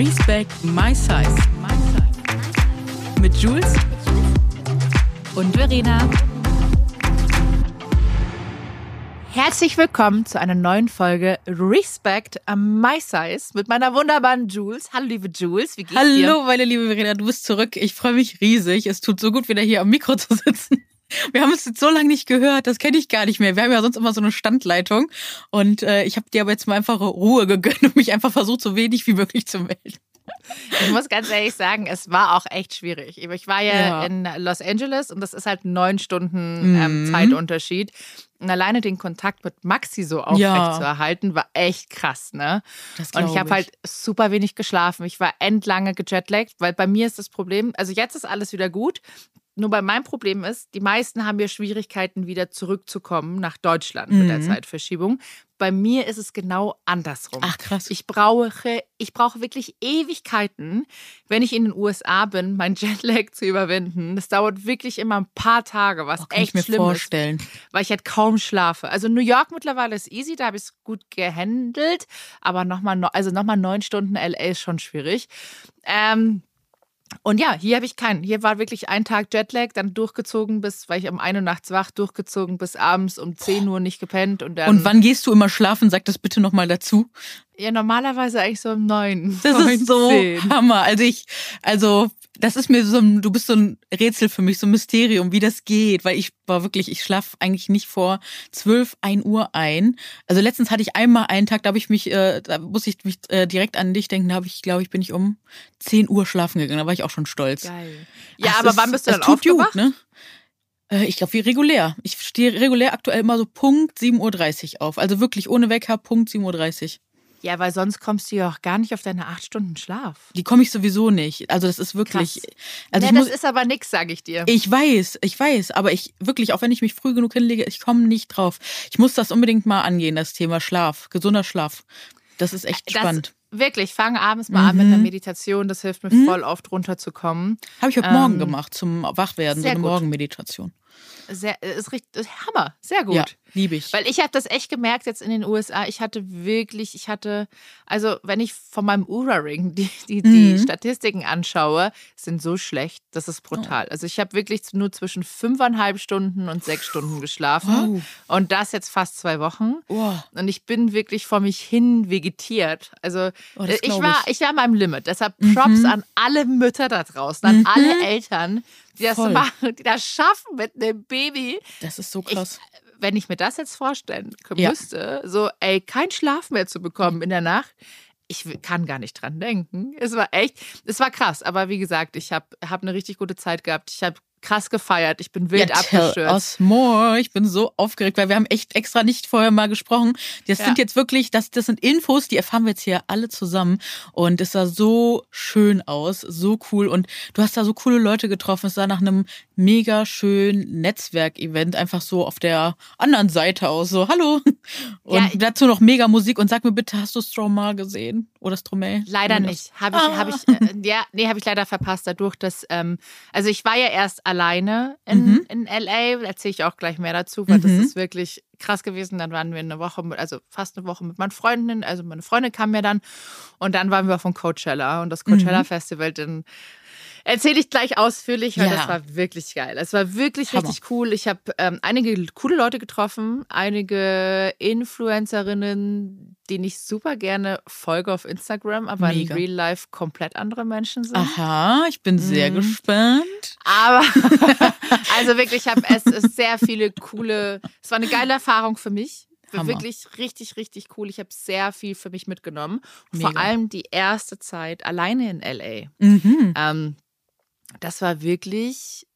Respect My Size. Mit Jules und Verena. Herzlich willkommen zu einer neuen Folge Respect My Size mit meiner wunderbaren Jules. Hallo liebe Jules, wie geht's Hallo, dir? Hallo meine liebe Verena, du bist zurück. Ich freue mich riesig. Es tut so gut, wieder hier am Mikro zu sitzen. Wir haben es jetzt so lange nicht gehört, das kenne ich gar nicht mehr. Wir haben ja sonst immer so eine Standleitung und äh, ich habe dir aber jetzt mal einfach Ruhe gegönnt und mich einfach versucht, so wenig wie möglich zu melden. Ich muss ganz ehrlich sagen, es war auch echt schwierig. Ich war ja, ja. in Los Angeles und das ist halt neun Stunden ähm, mhm. Zeitunterschied. Und alleine den Kontakt mit Maxi so aufrecht ja. zu erhalten, war echt krass, ne? und ich habe halt super wenig geschlafen. Ich war endlange gejetlaggt, weil bei mir ist das Problem, also jetzt ist alles wieder gut. Nur bei meinem Problem ist, die meisten haben ja Schwierigkeiten, wieder zurückzukommen nach Deutschland mhm. mit der mhm. Zeitverschiebung. Bei mir ist es genau andersrum. Ach krass. Ich brauche, ich brauche wirklich Ewigkeiten, wenn ich in den USA bin, mein Jetlag zu überwinden. Das dauert wirklich immer ein paar Tage, was oh, kann echt ich mir schlimm vorstellen. ist, weil ich halt kaum schlafe. Also New York mittlerweile ist easy, da habe ich es gut gehandelt, aber nochmal, also nochmal neun Stunden LA ist schon schwierig. Ähm, und ja, hier habe ich keinen. Hier war wirklich ein Tag Jetlag, dann durchgezogen bis, weil ich um 1 Uhr nachts wach, durchgezogen bis abends um 10 Uhr nicht gepennt. Und, dann, und wann gehst du immer schlafen? Sag das bitte nochmal dazu. Ja, normalerweise eigentlich so um 9. Das 9, ist so 10. Hammer. Also ich, also das ist mir so ein, du bist so ein Rätsel für mich, so ein Mysterium, wie das geht, weil ich war wirklich, ich schlaf eigentlich nicht vor 12, 1 Uhr ein. Also letztens hatte ich einmal einen Tag, da habe ich mich, äh, da muss ich mich äh, direkt an dich denken, da habe ich, glaube ich, bin ich um 10 Uhr schlafen gegangen, da war ich auch schon stolz. Geil. Ja, Ach, aber wann bist du dann tut aufgewacht? Gut, ne? Äh, ich glaube, wie regulär. Ich stehe regulär aktuell immer so Punkt 7.30 Uhr auf. Also wirklich ohne Wecker, Punkt 7.30 Uhr. Ja, weil sonst kommst du ja auch gar nicht auf deine acht Stunden Schlaf. Die komme ich sowieso nicht. Also das ist wirklich. Krass. Also nee, das muss, ist aber nix, sage ich dir. Ich weiß, ich weiß, aber ich wirklich, auch wenn ich mich früh genug hinlege, ich komme nicht drauf. Ich muss das unbedingt mal angehen, das Thema Schlaf, gesunder Schlaf. Das ist echt das, spannend. Wirklich, fang abends mal mhm. an mit einer Meditation. Das hilft mir mhm. voll oft runterzukommen. Habe ich heute ähm, Morgen gemacht zum Wachwerden, so eine gut. Morgenmeditation. Sehr, ist richtig, Hammer, sehr gut. Ja, liebe ich. Weil ich habe das echt gemerkt jetzt in den USA. Ich hatte wirklich, ich hatte, also wenn ich von meinem Ura-Ring die, die, die mhm. Statistiken anschaue, sind so schlecht, das ist brutal. Oh. Also ich habe wirklich nur zwischen fünfeinhalb Stunden und sechs Stunden geschlafen. Oh. Und das jetzt fast zwei Wochen. Oh. Und ich bin wirklich vor mich hin vegetiert. Also oh, ich war, ich. ich war an meinem Limit. Deshalb Props mhm. an alle Mütter da draußen, an mhm. alle Eltern, die das Voll. machen, die das schaffen mit einem Baby. Das ist so krass. Ich, wenn ich mir das jetzt vorstellen müsste, ja. so, ey, kein Schlaf mehr zu bekommen in der Nacht, ich kann gar nicht dran denken. Es war echt, es war krass. Aber wie gesagt, ich habe hab eine richtig gute Zeit gehabt. Ich habe krass gefeiert. Ich bin wild ja, abgestürzt. More. Ich bin so aufgeregt, weil wir haben echt extra nicht vorher mal gesprochen. Das ja. sind jetzt wirklich, das, das sind Infos, die erfahren wir jetzt hier alle zusammen. Und es sah so schön aus, so cool. Und du hast da so coole Leute getroffen. Es sah nach einem mega schönen Netzwerkevent einfach so auf der anderen Seite aus. So, hallo. Und ja, dazu noch mega Musik. Und sag mir bitte, hast du Stromae gesehen? Oder Stromae? Leider nicht. Habe ich, ah. habe ich, äh, ja, nee, habe ich leider verpasst dadurch, dass, ähm, also ich war ja erst alleine in, mhm. in LA. Erzähle ich auch gleich mehr dazu, weil mhm. das ist wirklich krass gewesen. Dann waren wir eine Woche, also fast eine Woche mit meinen Freundinnen. Also meine Freundin kam mir dann und dann waren wir auf dem Coachella und das Coachella mhm. Festival. Dann erzähle ich gleich ausführlich, weil ja. das war wirklich geil. Es war wirklich Hammer. richtig cool. Ich habe ähm, einige coole Leute getroffen, einige Influencerinnen, denen ich super gerne folge auf Instagram, aber Mega. in Real Life komplett andere Menschen sind. Aha, ich bin sehr mhm. gespannt. Aber also wirklich, ich habe es ist sehr viele coole. Es war eine geile Erfahrung für mich. Hammer. Wirklich richtig, richtig cool. Ich habe sehr viel für mich mitgenommen. Vor allem die erste Zeit alleine in LA. Mhm. Ähm, das war wirklich,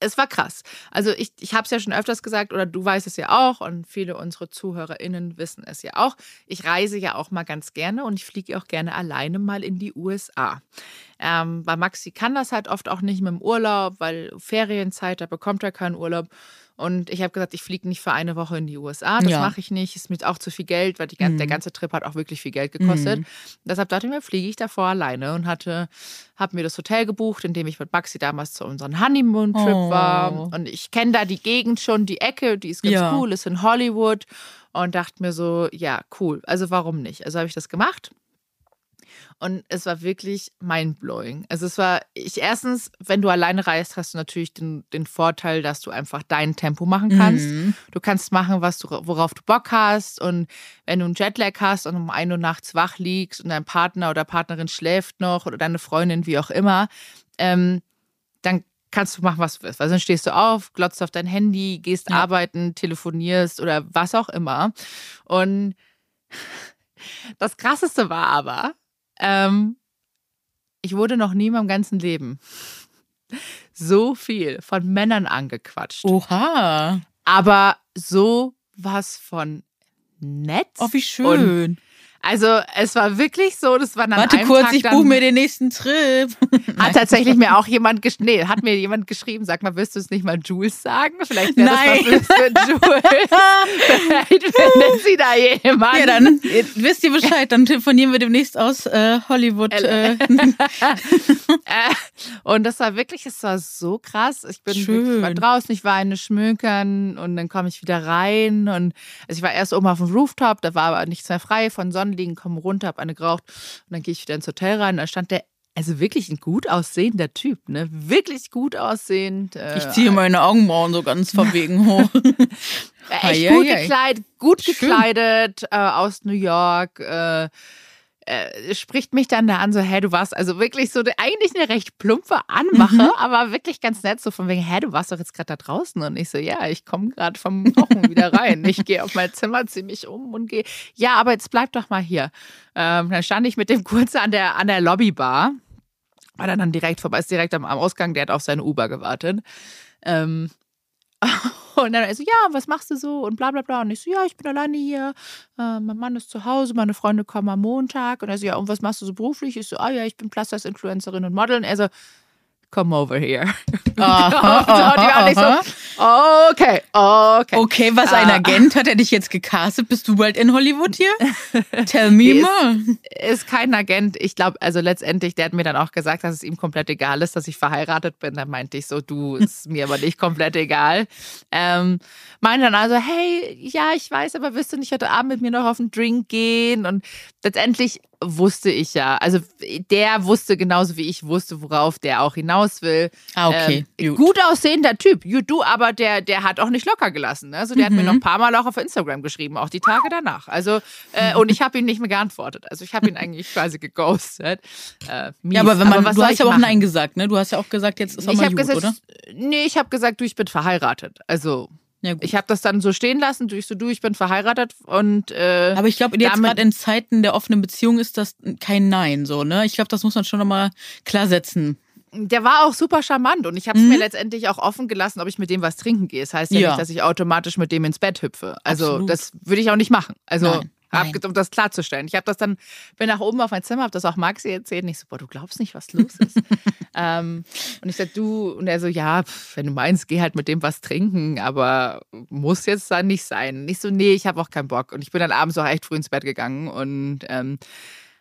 es war krass. Also ich, ich habe es ja schon öfters gesagt, oder du weißt es ja auch, und viele unserer ZuhörerInnen wissen es ja auch. Ich reise ja auch mal ganz gerne und ich fliege auch gerne alleine mal in die USA. Ähm, weil Maxi kann das halt oft auch nicht mit dem Urlaub, weil Ferienzeit, da bekommt er keinen Urlaub. Und ich habe gesagt, ich fliege nicht für eine Woche in die USA. Das ja. mache ich nicht. Ist mir auch zu viel Geld, weil die, mhm. der ganze Trip hat auch wirklich viel Geld gekostet. Mhm. Deshalb dachte ich mir, fliege ich davor alleine und hatte, habe mir das Hotel gebucht, in dem ich mit Maxi damals zu unserem Honeymoon-Trip oh. war. Und ich kenne da die Gegend schon, die Ecke, die ist ganz ja. cool, ist in Hollywood. Und dachte mir so, ja, cool. Also warum nicht? Also habe ich das gemacht. Und es war wirklich mindblowing. Also es war, ich erstens, wenn du alleine reist, hast du natürlich den, den Vorteil, dass du einfach dein Tempo machen kannst. Mhm. Du kannst machen, was du, worauf du Bock hast. Und wenn du einen Jetlag hast und um ein Uhr nachts wach liegst und dein Partner oder Partnerin schläft noch oder deine Freundin, wie auch immer, ähm, dann kannst du machen, was du willst. Weil sonst stehst du auf, glotzt auf dein Handy, gehst Ja. arbeiten, telefonierst oder was auch immer. Und das Krasseste war aber, ähm, ich wurde noch nie in meinem ganzen Leben so viel von Männern angequatscht. Oh. Oha. Aber so was von nett. Oh, wie Und schön. Also es war wirklich so, das war dann Warte kurz, ich buche mir den nächsten Trip. Hat tatsächlich mir auch jemand gesch nee, hat mir jemand geschrieben, sag mal, willst du es nicht mal Jules sagen? Vielleicht wäre das Nein. was für Jules. Vielleicht findet sie da jemanden. Ja, dann äh, wisst ihr Bescheid, dann telefonieren wir demnächst aus äh, Hollywood. Äh, Äh, und das war wirklich, es war so krass. Ich bin Schön. wirklich draußen, ich war eine Schmökern und dann komme ich wieder rein und also ich war erst oben auf dem Rooftop, da war aber nichts mehr frei von Sonnenliegen, komme runter, habe eine geraucht und dann gehe ich wieder ins Hotel rein. Da stand der also wirklich ein gut aussehender Typ, ne? Wirklich gut aussehend. Äh, ich ziehe meine Augenbrauen so ganz verwegen hoch. echt gut ei, ei. gekleidet, gut gekleidet äh, aus New York. Äh, äh, spricht mich dann da an, so, hä, du warst also wirklich so eigentlich eine recht plumpe Anmache, Mhm. aber wirklich ganz nett, so von wegen, hä, du warst doch jetzt gerade da draußen. Und ich so, ja, ich komme gerade vom Rauchen wieder rein. Ich gehe auf mein Zimmer, ziehe mich um und gehe, ja, aber jetzt bleib doch mal hier. Ähm, dann stand ich mit dem kurz an der, an der Lobbybar. War dann, dann direkt vorbei, ist direkt am, am Ausgang, der hat auf seine Uber gewartet. Ähm, und dann er so, ja, was machst du so? Und bla bla bla. Und ich so, ja, ich bin alleine hier. Äh, mein Mann ist zu Hause, meine Freunde kommen am Montag. Und er so, ja, und was machst du so beruflich? Ich so, ah ja, ich bin Plus-Size-Influencerin und Model. Und er so, come over here. Aha, und die waren nicht aha. so, okay, okay. Okay, was ein Ah. Agent hat er dich jetzt gecastet? Bist du bald in Hollywood hier? Tell me Ist- more. ist kein Agent. Ich glaube, also letztendlich, der hat mir dann auch gesagt, dass es ihm komplett egal ist, dass ich verheiratet bin. Da meinte ich so, du, ist mir aber nicht komplett egal. Ähm, meinte dann also, hey, ja, ich weiß, aber willst du nicht heute Abend mit mir noch auf einen Drink gehen? Und letztendlich wusste ich ja, also der wusste genauso wie ich wusste, worauf der auch hinaus will. Ah, okay. Ähm, gut. gut aussehender Typ, you do, aber der, der hat auch nicht locker gelassen. Ne? Also der hat mir Mhm. noch ein paar Mal auch auf Instagram geschrieben, auch die Tage danach. Also äh, und ich habe ihn nicht mehr geantwortet. Also ich habe ihn eigentlich quasi geghostet. Äh. Ja, aber wenn man, was du hast ja auch machen? Nein gesagt, ne? Du hast ja auch gesagt, jetzt ist auch Ich mal gut, gesagt, oder? nee, ich habe gesagt, du, ich bin verheiratet. Also Ja, ich habe das dann so stehen lassen, du, ich so, du, ich bin verheiratet und äh, Aber ich glaube, jetzt gerade in Zeiten der offenen Beziehung ist das kein Nein, so, ne? Ich glaube, das muss man schon nochmal klar setzen. der war auch super charmant und ich habe es Mhm. mir letztendlich auch offen gelassen, ob ich mit dem was trinken gehe. Das heißt ja, Ja. nicht, dass ich automatisch mit dem ins Bett hüpfe. Also Absolut. das würde ich auch nicht machen. Also Nein, nein. um das klarzustellen. Ich habe das dann, bin nach oben auf mein Zimmer, habe das auch Maxi erzählt und ich so, boah, du glaubst nicht, was los ist. ähm, und ich sag, du, und er so, ja, pf, wenn du meinst, geh halt mit dem was trinken, aber muss jetzt dann nicht sein. Und ich so, nee, ich habe auch keinen Bock. Und ich bin dann abends auch echt früh ins Bett gegangen und ähm,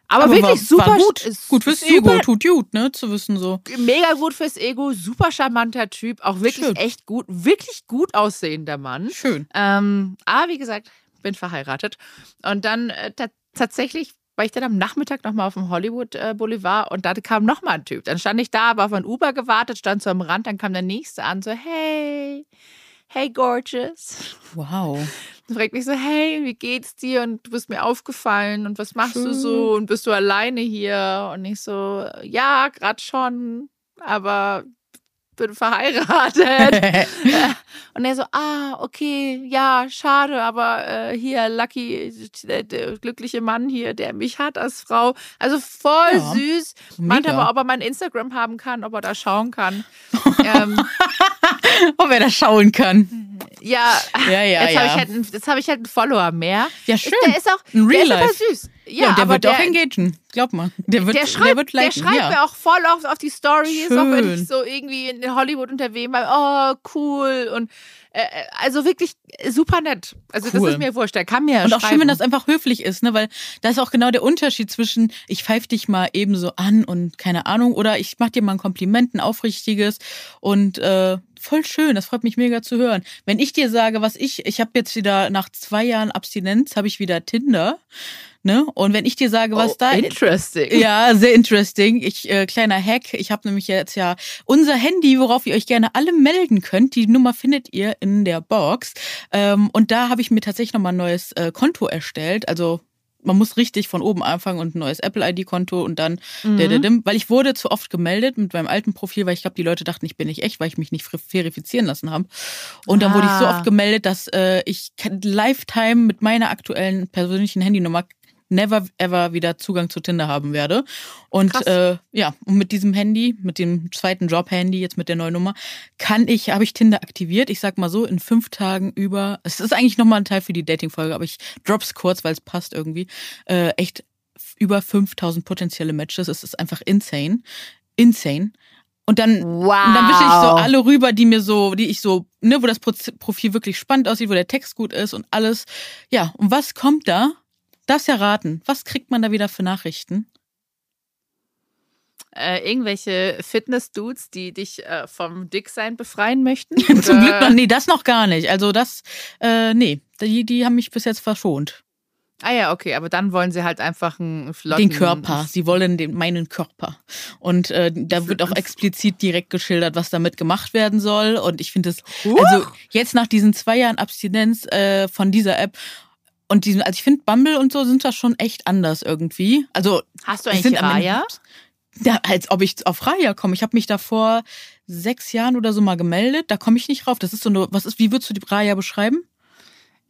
aber, wirklich war, super war gut. ist Gut fürs super Ego, tut gut, ne? Zu wissen so. mega gut fürs Ego, super charmanter Typ, auch wirklich Schön. echt gut, wirklich gut aussehender Mann. Schön. Ähm, aber wie gesagt, bin verheiratet. Und dann äh, ta tatsächlich war ich dann am Nachmittag nochmal auf dem Hollywood äh, Boulevard und da kam nochmal ein Typ. Dann stand ich da, aber auf ein Uber gewartet, stand so am Rand, dann kam der nächste an, so, hey, hey, gorgeous. Wow. Und fragt mich so, hey, wie geht's dir? Und du bist mir aufgefallen und was machst du Schön. so? Und bist du alleine hier? Und ich so, ja, gerade schon, aber bin verheiratet. und er so, ah, okay, ja, schade, aber äh, hier, Lucky, der, der glückliche Mann hier, der mich hat als Frau. Also voll Ja, süß. Meinte aber, ob er mein Instagram haben kann, ob er da schauen kann. ähm, Ob er das schauen kann. ja, Ja, ja, jetzt ja. habe ich, halt jetzt hab ich halt einen Follower mehr. Ja, schön. Der ist auch In der real ist super süß. Ja, Ja, und der aber wird der, auch engagen. Glaub mal. Der wird, der schreibt, wird der liken. schreibt ja. mir auch voll auf, auf die Stories, auch wenn ich so irgendwie in Hollywood unterwegs bin. Oh, cool. Und äh, also wirklich super nett. Also Cool. das ist mir wurscht. Der kann mir Und auch schön, schreiben. wenn das einfach höflich ist, ne? Weil da ist auch genau der Unterschied zwischen, ich pfeif dich mal eben so an und keine Ahnung, oder ich mach dir mal ein Kompliment, ein aufrichtiges und äh, voll schön, das freut mich mega zu hören. Wenn ich dir sage, was ich, ich habe jetzt wieder nach zwei Jahren Abstinenz, habe ich wieder Tinder. Ne? Und wenn ich dir sage, was Oh, da interesting. ja, sehr interesting. Ich äh, kleiner Hack. Ich habe nämlich jetzt ja unser Handy, worauf ihr euch gerne alle melden könnt. Die Nummer findet ihr in der Box. Ähm, und da habe ich mir tatsächlich nochmal ein neues äh, Konto erstellt. Also man muss richtig von oben anfangen und ein neues Apple-ID-Konto und dann Mhm. der, der, dim. weil ich wurde zu oft gemeldet mit meinem alten Profil, weil ich glaube, die Leute dachten, ich bin nicht echt, weil ich mich nicht ver- verifizieren lassen habe. Und dann wurde ich so Ah. oft gemeldet, dass äh, ich Lifetime mit meiner aktuellen persönlichen Handynummer never ever wieder Zugang zu Tinder haben werde. Und Krass. äh, ja, und mit diesem Handy, mit dem zweiten Job-Handy, jetzt mit der neuen Nummer, kann ich, habe ich Tinder aktiviert. Ich sag mal so, in fünf Tagen über, es ist eigentlich nochmal ein Teil für die Dating-Folge, aber ich drops kurz, weil es passt irgendwie. Äh, echt über 5000 potenzielle Matches. Es ist einfach insane. Insane. Und dann, Wow. und dann wische ich so alle rüber, die mir so, die ich so, ne, wo das Profil wirklich spannend aussieht, wo der Text gut ist und alles. Ja, und was kommt da? Darfst ja raten. Was kriegt man da wieder für Nachrichten? Äh, irgendwelche Fitness-Dudes, die dich äh, vom Dicksein befreien möchten? Zum Glück noch, nee, das noch gar nicht. Also das, äh, nee, die, die haben mich bis jetzt verschont. Ah ja, okay, aber dann wollen sie halt einfach einen flotten... Den Körper. Sie wollen den, meinen Körper. Und äh, da wird auch explizit direkt geschildert, was damit gemacht werden soll. Und ich finde es, also jetzt nach diesen zwei Jahren Abstinenz äh, von dieser App und diesem, also ich finde Bumble und so sind das schon echt anders irgendwie. Also Hast du eigentlich Raya? Ja, als ob ich auf Raya komme. Ich habe mich da vor sechs Jahren oder so mal gemeldet. Da komme ich nicht rauf. Das ist so eine, was ist, wie würdest du die Raya beschreiben?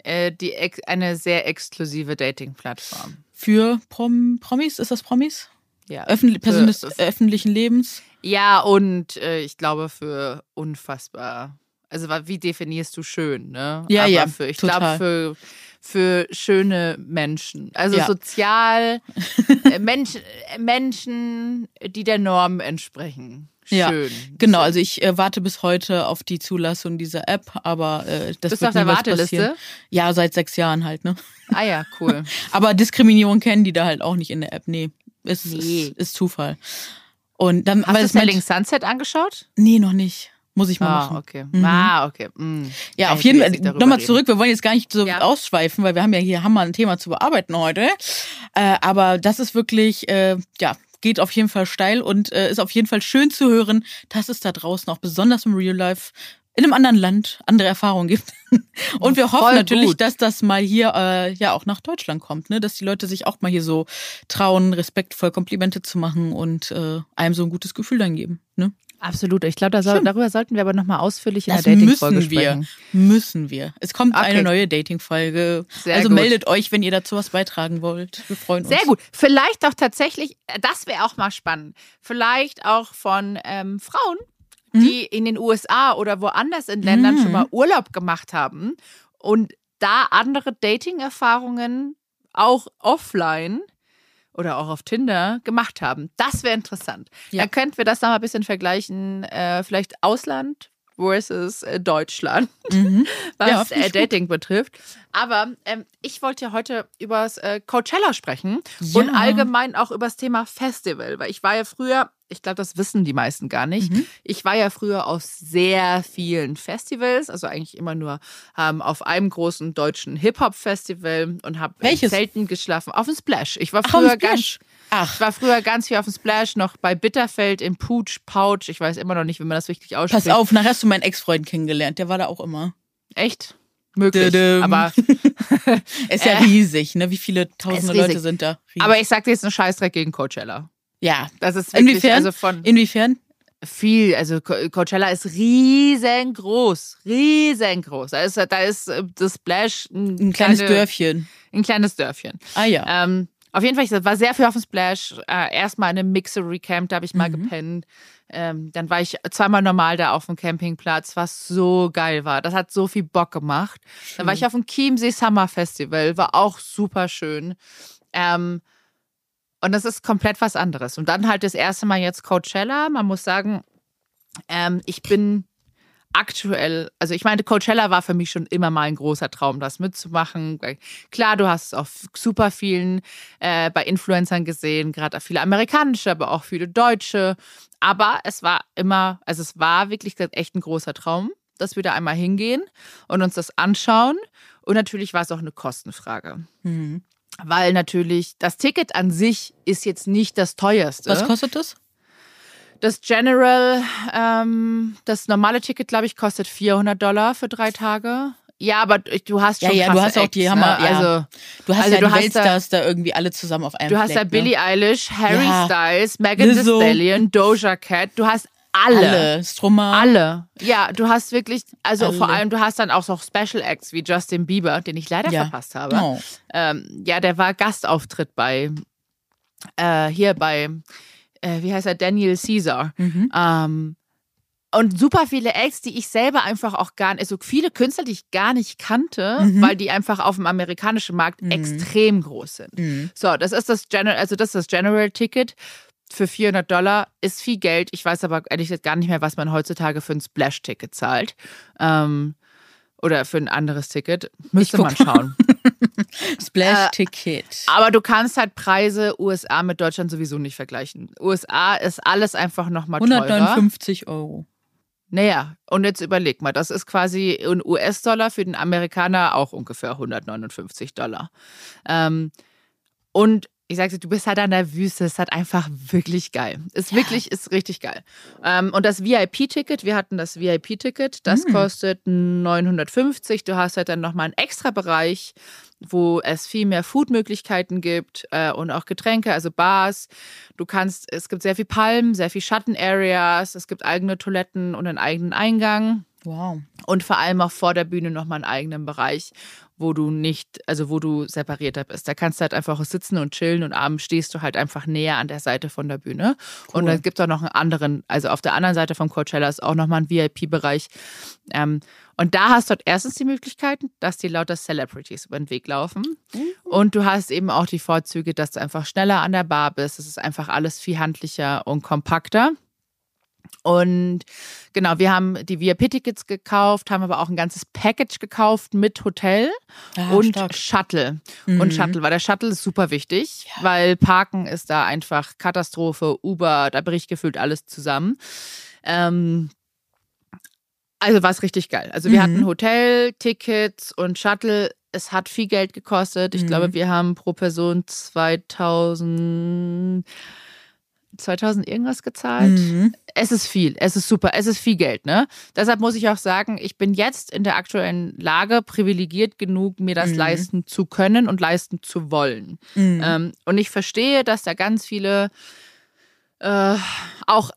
Äh, die eine sehr exklusive Dating-Plattform. Für Prom Promis? Ist das Promis? Ja. Öffentlich, Personen des öffentlichen Lebens? Ja, und äh, ich glaube für unfassbar. Also wie definierst du schön, ne? Ja, Aber ja, Für, ich total. glaube für für schöne Menschen. Also Ja. sozial äh, Menschen, äh, Menschen, die der Norm entsprechen. Ja, Schön. Genau, also ich äh, warte bis heute auf die Zulassung dieser App, aber äh, das Bist wird du auf der Warteliste? passieren. Ja, seit sechs Jahren halt, ne? Ah ja, cool. Aber Diskriminierung kennen die da halt auch nicht in der App. Nee, ist, Nee. ist, ist Zufall. Und dann, Hast du es Selling Sunset angeschaut? nee, noch nicht. Muss ich mal Ah, machen. okay. Mhm. Ah, okay. Mm. Ja, auf jeden Fall. Nochmal zurück. Wir wollen jetzt gar nicht so Ja. ausschweifen, weil wir haben ja hier Hammer ein Thema zu bearbeiten heute. Äh, aber das ist wirklich, äh, ja, geht auf jeden Fall steil und äh, ist auf jeden Fall schön zu hören, dass es da draußen auch besonders im Real Life in einem anderen Land andere Erfahrungen gibt. Und wir hoffen Voll natürlich, gut. dass das mal hier äh, ja auch nach Deutschland kommt, ne? dass die Leute sich auch mal hier so trauen, respektvoll Komplimente zu machen und äh, einem so ein gutes Gefühl dann geben. Ne? Absolut. Ich glaube, soll, darüber sollten wir aber nochmal ausführlich in Das der Dating-Folge müssen wir. sprechen. Müssen wir. Es kommt Okay. eine neue Dating-Folge. Also gut. meldet euch, wenn ihr dazu was beitragen wollt. Wir freuen uns. Sehr gut. Vielleicht auch tatsächlich, äh, das wäre auch mal spannend, vielleicht auch von ähm, Frauen, die in den USA oder woanders in Ländern Mhm. schon mal Urlaub gemacht haben und da andere Dating-Erfahrungen auch offline oder auch auf Tinder gemacht haben. Das wäre interessant. Ja. Da könnten wir das mal ein bisschen vergleichen, äh, vielleicht Ausland versus äh, Deutschland Mhm. was Ja, äh, Dating betrifft. Aber ähm, ich wollte ja heute über das äh, Coachella sprechen Ja. und allgemein auch über das Thema Festival, weil ich war ja früher, ich glaube, das wissen die meisten gar nicht, Mhm. ich war ja früher auf sehr vielen Festivals, also eigentlich immer nur ähm, auf einem großen deutschen Hip-Hop-Festival und habe selten geschlafen. Auf dem Splash. Ich war Ach, früher ganz. Ach, ich war früher ganz viel auf dem Splash, noch bei Bitterfeld im Pooch Pouch. Ich weiß immer noch nicht, wie man das richtig ausspricht. pass auf, nachher hast du meinen Ex-Freund kennengelernt. Der war da auch immer. Echt? Möglich. Dödüm. Aber, Ist ja Äh. riesig, ne? Wie viele tausende. Leute sind da? Riesig. aber ich sag dir jetzt einen Scheißdreck gegen Coachella. Ja. Das ist wirklich, Inwiefern? also von Inwiefern? viel, also Co- Coachella ist riesengroß, riesengroß. Da ist, da ist äh, das Splash ein, Ein kleines kleine- Dörfchen. Ein kleines Dörfchen. Ah ja. Ähm, auf jeden Fall, ich war sehr viel auf dem Splash. Äh, Erstmal in einem Mixery Camp, da habe ich mal Mhm. gepennt. Ähm, dann war ich zweimal normal da auf dem Campingplatz, was so geil war. Das hat so viel Bock gemacht. Dann war ich auf dem Chiemsee Summer Festival, war auch super schön. Ähm, und das ist komplett was anderes. Und dann halt das erste Mal jetzt Coachella. Man muss sagen, ähm, ich bin aktuell, also ich meine, Coachella war für mich schon immer mal ein großer Traum, das mitzumachen. Klar, du hast es auf super vielen äh, bei Influencern gesehen, gerade viele amerikanische, aber auch viele deutsche. Aber es war immer, also es war wirklich echt ein großer Traum, dass wir da einmal hingehen und uns das anschauen. Und natürlich war es auch eine Kostenfrage. Mhm. Weil natürlich das Ticket an sich ist jetzt nicht das teuerste. Was kostet das? Das General, ähm, das normale Ticket, glaube ich, kostet 400 Dollar für drei Tage. Ja, aber du hast schon ja, ja, du hast auch die Acts, Hammer. ne? Ja. Also, du hast also ja du hast Weltstars da, irgendwie alle zusammen auf einem du hast Fleck, da ne? Billie Eilish, Harry Ja. Styles, Megan Thee. Stallion, Doja Cat. Du hast alle. alle. Stromae. Alle. Ja, du hast wirklich, also Alle. vor allem, du hast dann auch so Special Acts wie Justin Bieber, den ich leider Ja. verpasst habe. Oh. Ähm, ja, der war Gastauftritt bei, äh, hier bei, äh, wie heißt er, Daniel Caesar. Mhm. Ähm, und super viele Acts, die ich selber einfach auch gar nicht, also viele Künstler, die ich gar nicht kannte, Mhm. weil die einfach auf dem amerikanischen Markt Mhm. extrem groß sind. Mhm. So, das ist das General, also das ist das General Ticket für 400 Dollar ist viel Geld. Ich weiß aber ehrlich gesagt gar nicht mehr, was man heutzutage für ein Splash-Ticket zahlt. Ähm, oder für ein anderes Ticket. Müsste man schauen. Splash Äh, Ticket. Aber du kannst halt Preise USA mit Deutschland sowieso nicht vergleichen. USA ist alles einfach nochmal teurer. 159 Euro. Naja, und jetzt überleg mal, das ist quasi in US-Dollar für den Amerikaner auch ungefähr 159 Dollar. Ähm, und ich dir, du bist halt an der Wüste, ist halt einfach wirklich geil. Ist Ja. wirklich, ist richtig geil. Ähm, und das VIP-Ticket, wir hatten das VIP-Ticket, das Mm. kostet 950. Du hast halt dann nochmal einen extra Bereich, wo es viel mehr Food-Möglichkeiten gibt äh, und auch Getränke, also Bars. Du kannst, es gibt sehr viel Palmen, sehr viel Schatten-Areas, es gibt eigene Toiletten und einen eigenen Eingang Wow. und vor allem auch vor der Bühne nochmal einen eigenen Bereich, wo du nicht, also wo du separierter bist. Da kannst du halt einfach sitzen und chillen und abends stehst du halt einfach näher an der Seite von der Bühne. Und Cool. dann gibt es auch noch einen anderen, also auf der anderen Seite vom Coachella ist auch nochmal ein VIP-Bereich. Ähm, und da hast du dort erstens die Möglichkeiten, dass dir lauter Celebrities über den Weg laufen. Und du hast eben auch die Vorzüge, dass du einfach schneller an der Bar bist. Es ist einfach alles viel handlicher und kompakter. Und genau, wir haben die VIP-Tickets gekauft, haben aber auch ein ganzes Package gekauft mit Hotel Ah, und stark. Shuttle. Mhm. Und Shuttle, weil der Shuttle ist super wichtig, weil Parken ist da einfach Katastrophe, Uber, da bricht gefühlt alles zusammen. Ähm, also war es richtig geil. Also wir Mhm. hatten Hotel, Tickets und Shuttle. Es hat viel Geld gekostet. Ich Mhm. glaube, wir haben pro Person 2000, 2000 irgendwas gezahlt Mhm. es ist viel, es ist super, es ist viel Geld, ne? Deshalb muss ich auch sagen, ich bin jetzt in der aktuellen Lage privilegiert genug, mir das Mhm. leisten zu können und leisten zu wollen. Mhm. Ähm, und ich verstehe, dass da ganz viele äh, auch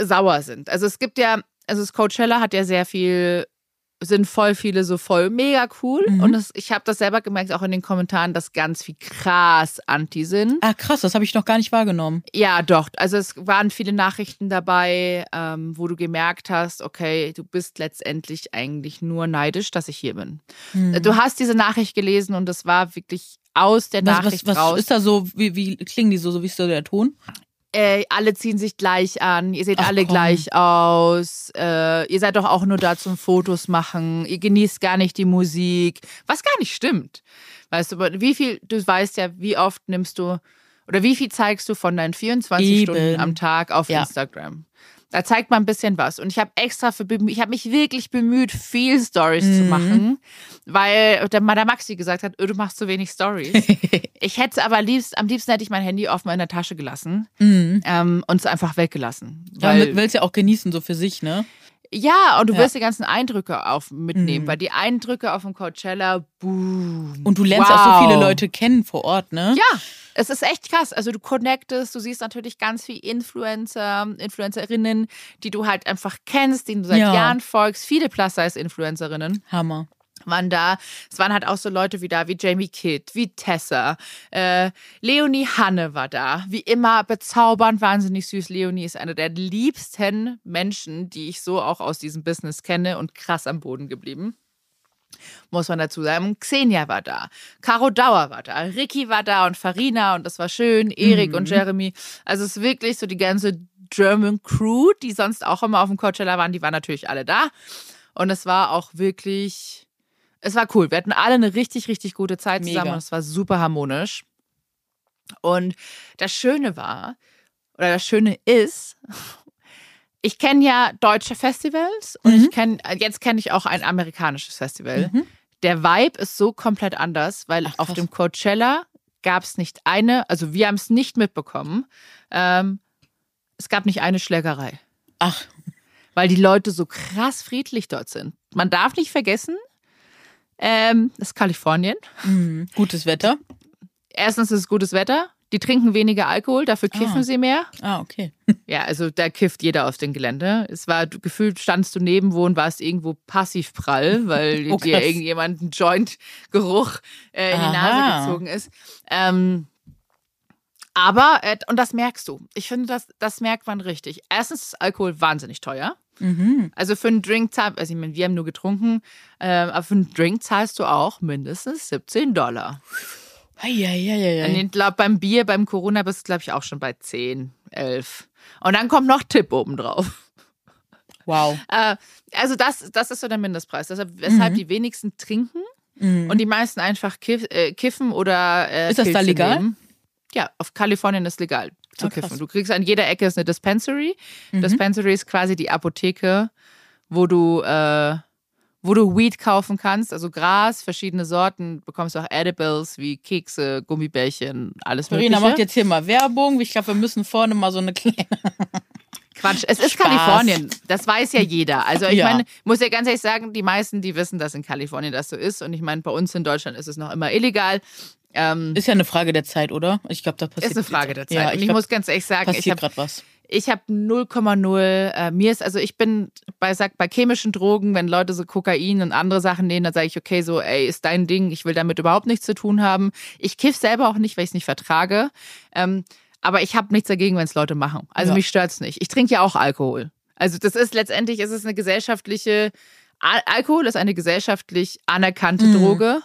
sauer sind. Also es gibt ja, also das Coachella hat ja sehr viel sind voll viele so voll mega cool Mhm. und das, ich habe das selber gemerkt auch in den Kommentaren, dass ganz viel krass anti sind. Ah, krass, das habe ich noch gar nicht wahrgenommen. Ja, doch. Also es waren viele Nachrichten dabei, ähm, wo du gemerkt hast, okay, du bist letztendlich eigentlich nur neidisch, dass ich hier bin. Mhm. Du hast diese Nachricht gelesen und es war wirklich aus der was, Nachricht was, was raus. ist da so, wie, wie klingen die so, so wie ist so der Ton? Äh, alle ziehen sich gleich an, ihr seht Ach, alle komm. gleich aus, äh, ihr seid doch auch nur da zum Fotos machen, ihr genießt gar nicht die Musik, was gar nicht stimmt. Weißt du, wie viel, du weißt ja, wie oft nimmst du oder wie viel zeigst du von deinen 24 Eben. Stunden am Tag auf Ja. Instagram? Da zeigt man ein bisschen was. Und ich habe extra für ich habe mich wirklich bemüht, viel Stories zu Mhm. machen, weil der, der Maxi gesagt hat, "Ö, du machst zu wenig Stories. ich hätte aber liebst, am liebsten hätte ich mein Handy offen in der Tasche gelassen Mhm. ähm, und es einfach weggelassen. Weil, man will es ja auch genießen, so für sich, ne? ja, und du Ja. wirst die ganzen Eindrücke auf, mitnehmen, Mhm. weil die Eindrücke auf dem Coachella, boom. Und du lernst wow. auch so viele Leute kennen vor Ort, ne? Ja, es ist echt krass. Also du connectest, du siehst natürlich ganz viel Influencer, Influencerinnen, die du halt einfach kennst, denen du seit Ja. Jahren folgst. Viele Plus-Size-Influencerinnen Hammer. waren da. Es waren halt auch so Leute wie da, wie Jamie Kidd, wie Tessa, äh, Leonie Hanne war da. Wie immer bezaubernd, wahnsinnig süß. Leonie ist eine der liebsten Menschen, die ich so auch aus diesem Business kenne und krass am Boden geblieben. Muss man dazu sagen. Xenia war da, Caro Dauer war da, Ricky war da und Farina und das war schön, Erik Mhm. und Jeremy. Also es ist wirklich so die ganze German Crew, die sonst auch immer auf dem Coachella waren, die waren natürlich alle da. Und es war auch wirklich, es war cool. Wir hatten alle eine richtig, richtig gute Zeit zusammen Mega. und es war super harmonisch. Und das Schöne war, oder das Schöne ist, ich kenne ja deutsche Festivals und Mhm. ich kenne, jetzt kenne ich auch ein amerikanisches Festival. Mhm. Der Vibe ist so komplett anders, weil Ach, auf dem Coachella gab es nicht eine, also wir haben es nicht mitbekommen, ähm, es gab nicht eine Schlägerei. Ach, Weil die Leute so krass friedlich dort sind. Man darf nicht vergessen, ähm, das ist Kalifornien. mh, gutes Wetter. Erstens ist es gutes Wetter. Die trinken weniger Alkohol, dafür kiffen Ah. sie mehr. Ah, okay. Ja, also da kifft jeder auf dem Gelände. Es war gefühlt, standst du neben wo und warst irgendwo passiv prall, weil Oh, dir irgendjemand ein Joint-Geruch äh, in die Aha. Nase gezogen ist. Ähm, aber, äh, und das merkst du. Ich finde, das, das merkt man richtig. Erstens ist Alkohol wahnsinnig teuer. Mhm. Also für einen Drink zahlst, also ich meine, wir haben nur getrunken, ähm, aber für einen Drink zahlst du auch mindestens 17 Dollar. Und Eieieiei. ich glaube, beim Bier, beim Corona bist du, glaube ich, auch schon bei 10, 11. Und dann kommt noch Tipp obendrauf. Wow. Äh, also das, das ist so der Mindestpreis. Deshalb, weshalb Mhm. die wenigsten trinken Mhm. und die meisten einfach kiff, äh, kiffen oder äh, Ist das da Pilze legal? Nehmen. Ja, auf Kalifornien ist legal zu krass. kiffen. Du kriegst an jeder Ecke ist eine Dispensary. Mhm. Dispensary ist quasi die Apotheke, wo du, äh, wo du Weed kaufen kannst, also Gras, verschiedene Sorten, bekommst auch Edibles wie Kekse, Gummibärchen, alles Verena mögliche. macht jetzt hier mal Werbung. Ich glaube, wir müssen vorne mal so eine kleine. Quatsch, es ist Spaß. Kalifornien. Das weiß ja jeder. Also ich Ja. meine, muss ja ganz ehrlich sagen, die meisten, die wissen, dass in Kalifornien das so ist. Und ich meine, bei uns in Deutschland ist es noch immer illegal. Ähm, Ist ja eine Frage der Zeit, oder? Ich glaube, da passiert. ist eine Frage der Zeit. Ja, und ich ich glaub, muss ganz ehrlich sagen, ich passiert habe gerade was. Ich habe 0,0. Äh, mir ist, also ich bin bei, sag, bei chemischen Drogen, wenn Leute so Kokain und andere Sachen nehmen, dann sage ich, okay, so, ey, ist dein Ding, ich will damit überhaupt nichts zu tun haben. Ich kiff selber auch nicht, weil ich es nicht vertrage. Ähm, aber ich habe nichts dagegen, wenn es Leute machen. Also Ja. mich stört's nicht. Ich trinke ja auch Alkohol. Also das ist letztendlich, ist es eine gesellschaftliche, Al Alkohol ist eine gesellschaftlich anerkannte Mhm. Droge.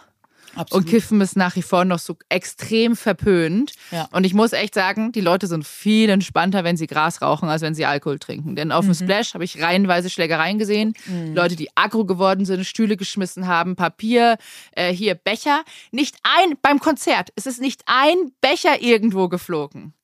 Absolut. Und Kiffen ist nach wie vor noch so extrem verpönt. Ja. Und ich muss echt sagen, die Leute sind viel entspannter, wenn sie Gras rauchen, als wenn sie Alkohol trinken. Denn auf dem Splash habe ich reihenweise Schlägereien gesehen. Leute, die aggro geworden sind, Stühle geschmissen haben, Papier, äh, hier Becher. Nicht ein, beim Konzert, es ist nicht ein Becher irgendwo geflogen.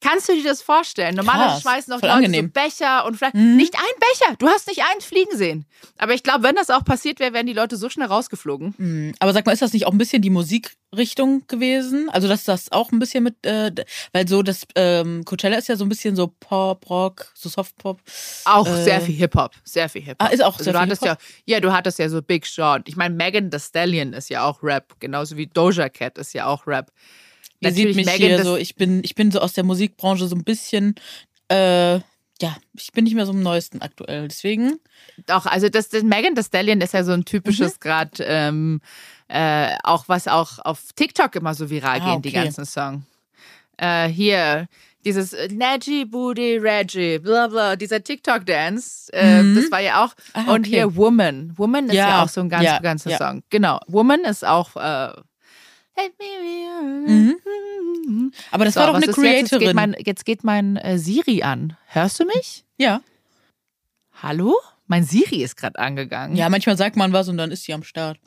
Kannst du dir das vorstellen? Normalerweise Krass, schmeißen voll Leute angenehm. so Becher und vielleicht nicht ein Becher. Du hast nicht einen fliegen sehen. Aber ich glaube, wenn das auch passiert wäre, wären die Leute so schnell rausgeflogen. Mhm. Aber sag mal, ist das nicht auch ein bisschen die Musikrichtung gewesen? Also, dass das auch ein bisschen mit, äh, weil so das ähm, Coachella ist ja so ein bisschen so Pop, Rock, so Soft-Pop. Auch Äh, sehr viel Hip-Hop, sehr viel Hip-Hop. Ah, ist auch also sehr du viel hattest ja, ja, du hattest ja so Big Sean. Ich meine, Megan Thee Stallion ist ja auch Rap, genauso wie Doja Cat ist ja auch Rap. Ihr seht mich Megan hier so, ich bin, ich bin so aus der Musikbranche so ein bisschen, äh, ja, ich bin nicht mehr so im Neuesten aktuell. Deswegen, Doch, also das, das Megan Thee Stallion ist ja so ein Mhm. typisches gerade ähm, äh, auch was auch auf TikTok immer so viral Ah, gehen, die okay. ganzen Songs. Äh, hier dieses äh, Neji Booty Reggie, bla bla, dieser TikTok-Dance, äh, Mhm. das war ja auch. Ah, Und okay. hier Woman. Woman ist ja, Ja, auch so ein ganz ja, ganzer ja. Song. Genau. Woman ist auch. Äh, Mhm. aber das So, war doch eine ist jetzt? Jetzt Creatorin. geht mein, jetzt geht mein äh, Siri an. Hörst du mich? ja. Hallo? Mein Siri ist gerade angegangen. ja, manchmal sagt man was und dann ist sie am Start.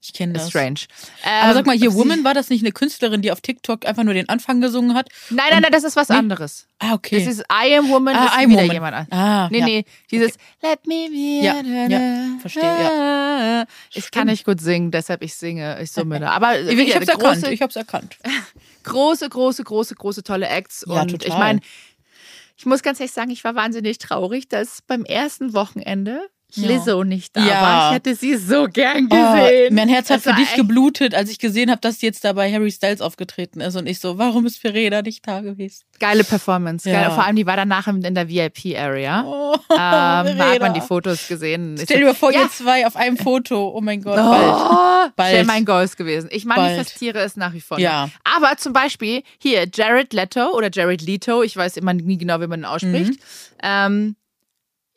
Ich kenne das. Strange. Aber Ähm, sag mal, hier, sie- Woman, war das nicht eine Künstlerin, die auf TikTok einfach nur den Anfang gesungen hat? Nein, nein, nein, das ist was Nee. anderes. Ah, okay. Das ist I am Woman, Ah, das ist I am wieder Woman. jemand an. ah, Nee, ja. nee, dieses Let me be. Ja, ja, verstehe, ja. Ich kann Stimmt. nicht gut singen, deshalb ich singe, ich summe da. Aber Ich, ich wieder hab's eine erkannt. große, Ich hab's erkannt. große, große, große, große tolle Acts. Ja, und total. ich meine, ich muss ganz ehrlich sagen, ich war wahnsinnig traurig, dass beim ersten Wochenende. Lizzo nicht da Ja. war. Ich hätte sie so gern Oh, gesehen. mein Herz hat Das für dich geblutet, als ich gesehen habe, dass sie jetzt da bei Harry Styles aufgetreten ist. Und ich so, warum ist Verena nicht da gewesen? Geile Performance. Ja. Geil. Vor allem, die war danach in der VIP-Area. Oh, Ähm, da hat man die Fotos gesehen. Ich Stell dir so, mal vor, ja, ihr zwei auf einem Foto. Oh mein Gott, bald. Oh, Bald. wäre mein Goals gewesen. Ich manifestiere es nach wie vor. noch. Ja. Aber zum Beispiel hier Jared Leto oder Jared Leto, ich weiß immer nie genau, wie man ihn ausspricht. Mhm. Ähm,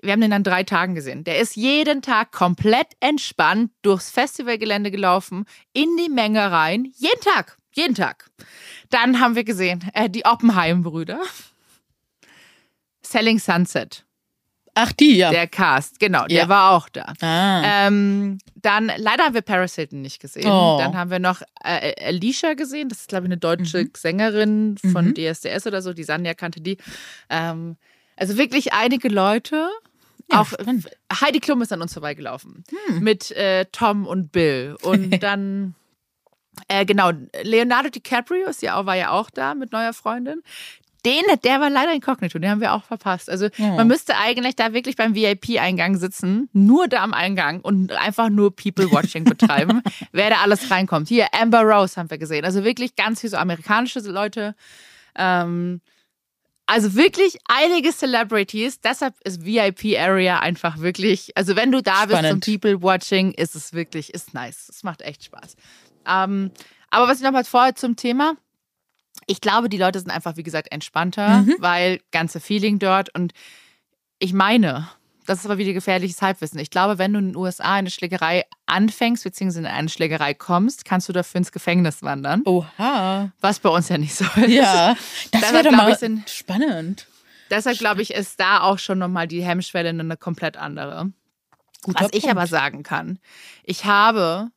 wir haben den an drei Tagen gesehen. Der ist jeden Tag komplett entspannt durchs Festivalgelände gelaufen, in die Menge rein. Jeden Tag. Jeden Tag. Dann haben wir gesehen, äh, die Oppenheim-Brüder. Selling Sunset, Ach, die, ja. der Cast, genau, der Ja. war auch da. ah. Ähm, dann, leider haben wir Paris Hilton nicht gesehen. Oh. Dann haben wir noch äh, Alicia gesehen. Das ist, glaube ich, eine deutsche Mhm. Sängerin von Mhm. DSDS oder so. Die Sanja kannte die. Ähm, also wirklich einige Leute. Ja, auch spannend. Heidi Klum ist an uns vorbeigelaufen. Hm. Mit äh, Tom und Bill. Und dann Äh, genau, Leonardo DiCaprio ist ja auch, war ja auch da mit neuer Freundin. Den, der war leider inkognito, den haben wir auch verpasst. Also Ja. man müsste eigentlich da wirklich beim VIP-Eingang sitzen, nur da am Eingang und einfach nur People-Watching betreiben, wer da alles reinkommt. Hier, Amber Rose haben wir gesehen. Also wirklich ganz viel so amerikanische Leute. Ähm, also wirklich einige Celebrities. Deshalb ist VIP-Area einfach wirklich, also wenn du da bist zum Spannend. People-Watching, ist es wirklich, ist nice. Es macht echt Spaß. Ähm, aber was ich nochmal vorher zum Thema, ich glaube, die Leute sind einfach, wie gesagt, entspannter, Mhm. weil ganze Feeling dort und ich meine, das ist aber wieder gefährliches Halbwissen. Ich glaube, wenn du in den USA eine Schlägerei anfängst, beziehungsweise in eine Schlägerei kommst, kannst du dafür ins Gefängnis wandern, Oha. was bei uns ja nicht so ist. Ja, das wäre doch mal ich, spannend. Deshalb glaube ich, ist da auch schon nochmal die Hemmschwelle eine komplett andere. Guter Was ich Punkt. aber sagen kann, ich habe,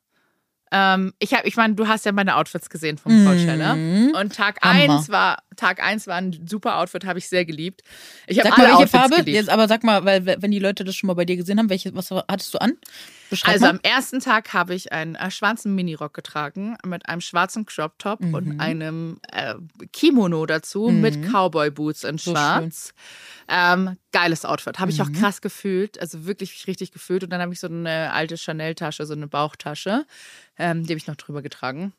ähm, ich habe, ich meine, du hast ja meine Outfits gesehen vom Coachella. Mhm. Und Tag Hammer. 1 war, Tag 1 war ein super Outfit, habe ich sehr geliebt. Ich habe Sag alle mal, welche Outfits Farbe? geliebt. Jetzt aber sag mal, weil wenn die Leute das schon mal bei dir gesehen haben, welche, was hattest du an? Beschreib Also mal. am ersten Tag habe ich einen äh, schwarzen Minirock getragen mit einem schwarzen Crop Top Mhm. und einem äh, Kimono dazu mit Cowboy Boots in So Schwarz. Ähm, geiles Outfit, habe ich Mhm. auch krass gefühlt, also wirklich richtig gefühlt. Und dann habe ich so eine alte Chanel-Tasche, so eine Bauchtasche, ähm, die habe ich noch drüber getragen.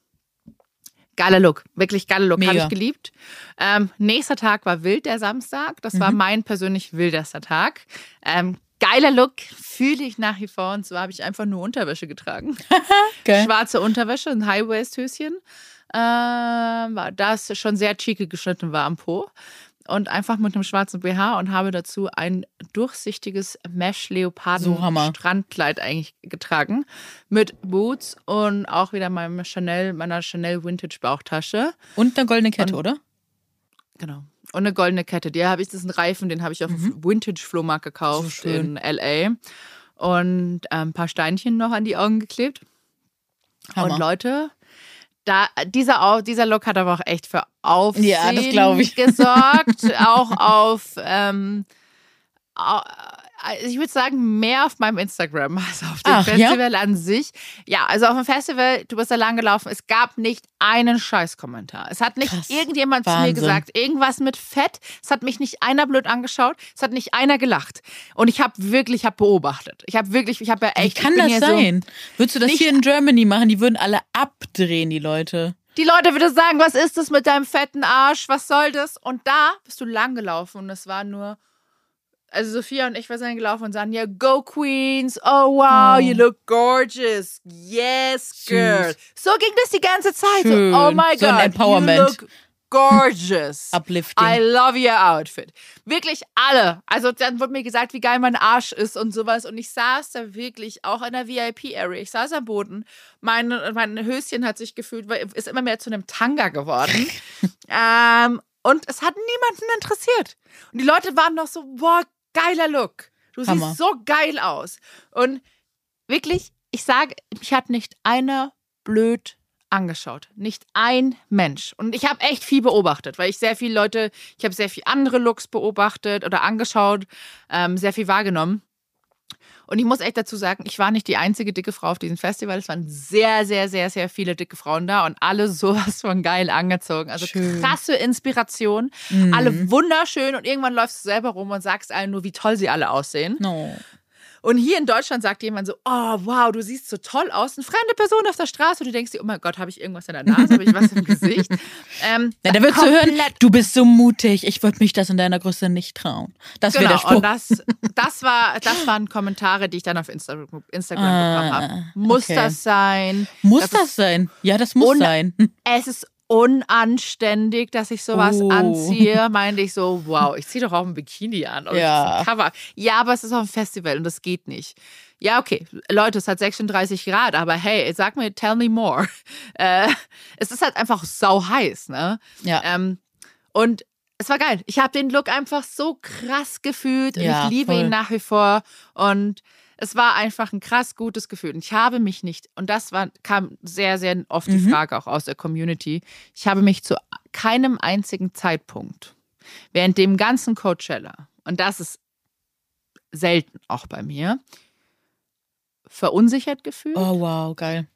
Geiler Look, wirklich geiler Look, habe ich geliebt. Ähm, nächster Tag war wild, der Samstag. Das Mhm. war mein persönlich wildester Tag. Ähm, geiler Look, fühle ich nach wie vor. Und zwar habe ich einfach nur Unterwäsche getragen. Geil. Schwarze Unterwäsche, ein High-Waist-Höschen. Ähm, war das schon sehr cheeky geschnitten war am Po. Und einfach mit einem schwarzen BH und habe dazu ein durchsichtiges So. Mesh-Leoparden-Strandkleid eigentlich getragen. Mit Boots und auch wieder meinem Chanel, meiner Chanel Vintage Bauchtasche. Und eine goldene Kette, Und- oder? Genau. Und eine goldene Kette. Die habe ich, das ist ein Reifen, den habe ich auf dem Vintage-Flohmarkt gekauft Mhm. So in L.A. Und ähm, ein paar Steinchen noch an die Augen geklebt. Hammer. Und Leute, da, dieser, dieser Look hat aber auch echt für Aufsehen Ja, das glaub ich. gesorgt. auch auf, ähm, ich würde sagen, mehr auf meinem Instagram als auf dem Ach, ja? Festival an sich. Ja, also auf dem Festival, du bist da lang gelaufen, es gab nicht einen Scheißkommentar. Es hat nicht Krass. irgendjemand zu mir Wahnsinn. gesagt, irgendwas mit Fett. Es hat mich nicht einer blöd angeschaut. Es hat nicht einer gelacht. Und ich habe wirklich, ich habe beobachtet. Ich habe wirklich, ich habe ja Wie echt. kann ich bin das ja so- sein? Würdest du das hier in Germany machen? Die würden alle abdrehen, die Leute. Die Leute würden sagen, was ist das mit deinem fetten Arsch? Was soll das? Und da bist du lang gelaufen und es war nur. Also Sophia und ich wir sind gelaufen und sagen, ja, go Queens, oh wow, Oh. you look gorgeous, yes, girl. So ging das die ganze Zeit. Schön. So, oh my So ein God, Empowerment. you look gorgeous. Uplifting. I love your outfit. Wirklich alle. Also dann wurde mir gesagt, wie geil mein Arsch ist und sowas. Und ich saß da wirklich auch in der VIP-Area. Ich saß am Boden. Mein, mein Höschen hat sich gefühlt, weil ist immer mehr zu einem Tanga geworden. ähm, und es hat niemanden interessiert. Und die Leute waren noch so, boah, geiler Look. Du Hammer. siehst so geil aus. Und wirklich, ich sage, mich hat nicht einer blöd angeschaut. Nicht ein Mensch. Und ich habe echt viel beobachtet, weil ich sehr viele Leute, ich habe sehr viel andere Looks beobachtet oder angeschaut, ähm, sehr viel wahrgenommen. Und ich muss echt dazu sagen, ich war nicht die einzige dicke Frau auf diesem Festival. Es waren sehr, sehr, sehr, sehr viele dicke Frauen da und alle sowas von geil angezogen. Also Schön. krasse Inspiration. Mhm. Alle wunderschön und irgendwann läufst du selber rum und sagst allen nur, wie toll sie alle aussehen. No. Und hier in Deutschland sagt jemand so, oh wow, du siehst so toll aus. Eine fremde Person auf der Straße und du denkst dir, oh mein Gott, habe ich irgendwas in der Nase, habe ich was im Gesicht? Ähm, Na, da würdest du hören, du bist so mutig, ich würde mich das in deiner Größe nicht trauen. Das wäre Genau, der Spruch. und das, das, war, das waren Kommentare, die ich dann auf Instagram, Instagram Ah, bekommen habe. Muss okay. das sein? muss das das, sein? Ja, das muss Und- sein. Es ist unanständig, dass ich sowas Oh. anziehe. Meinte ich so, wow, ich ziehe doch auch ein Bikini an. Oder Ja. ein Cover. Ja, aber es ist auch ein Festival und das geht nicht. Ja, okay, Leute, es hat 36 Grad, aber hey, sag mir, tell me more. Äh, es ist halt einfach sau heiß, ne? Ja. Ähm, und es war geil. Ich habe den Look einfach so krass gefühlt und Ja, ich liebe voll. ihn nach wie vor. Und es war einfach ein krass gutes Gefühl. Und ich habe mich nicht, und das war, kam sehr, sehr oft die Mhm. Frage auch aus der Community, ich habe mich zu keinem einzigen Zeitpunkt während dem ganzen Coachella, und das ist selten auch bei mir, verunsichert gefühlt. Oh, wow, geil.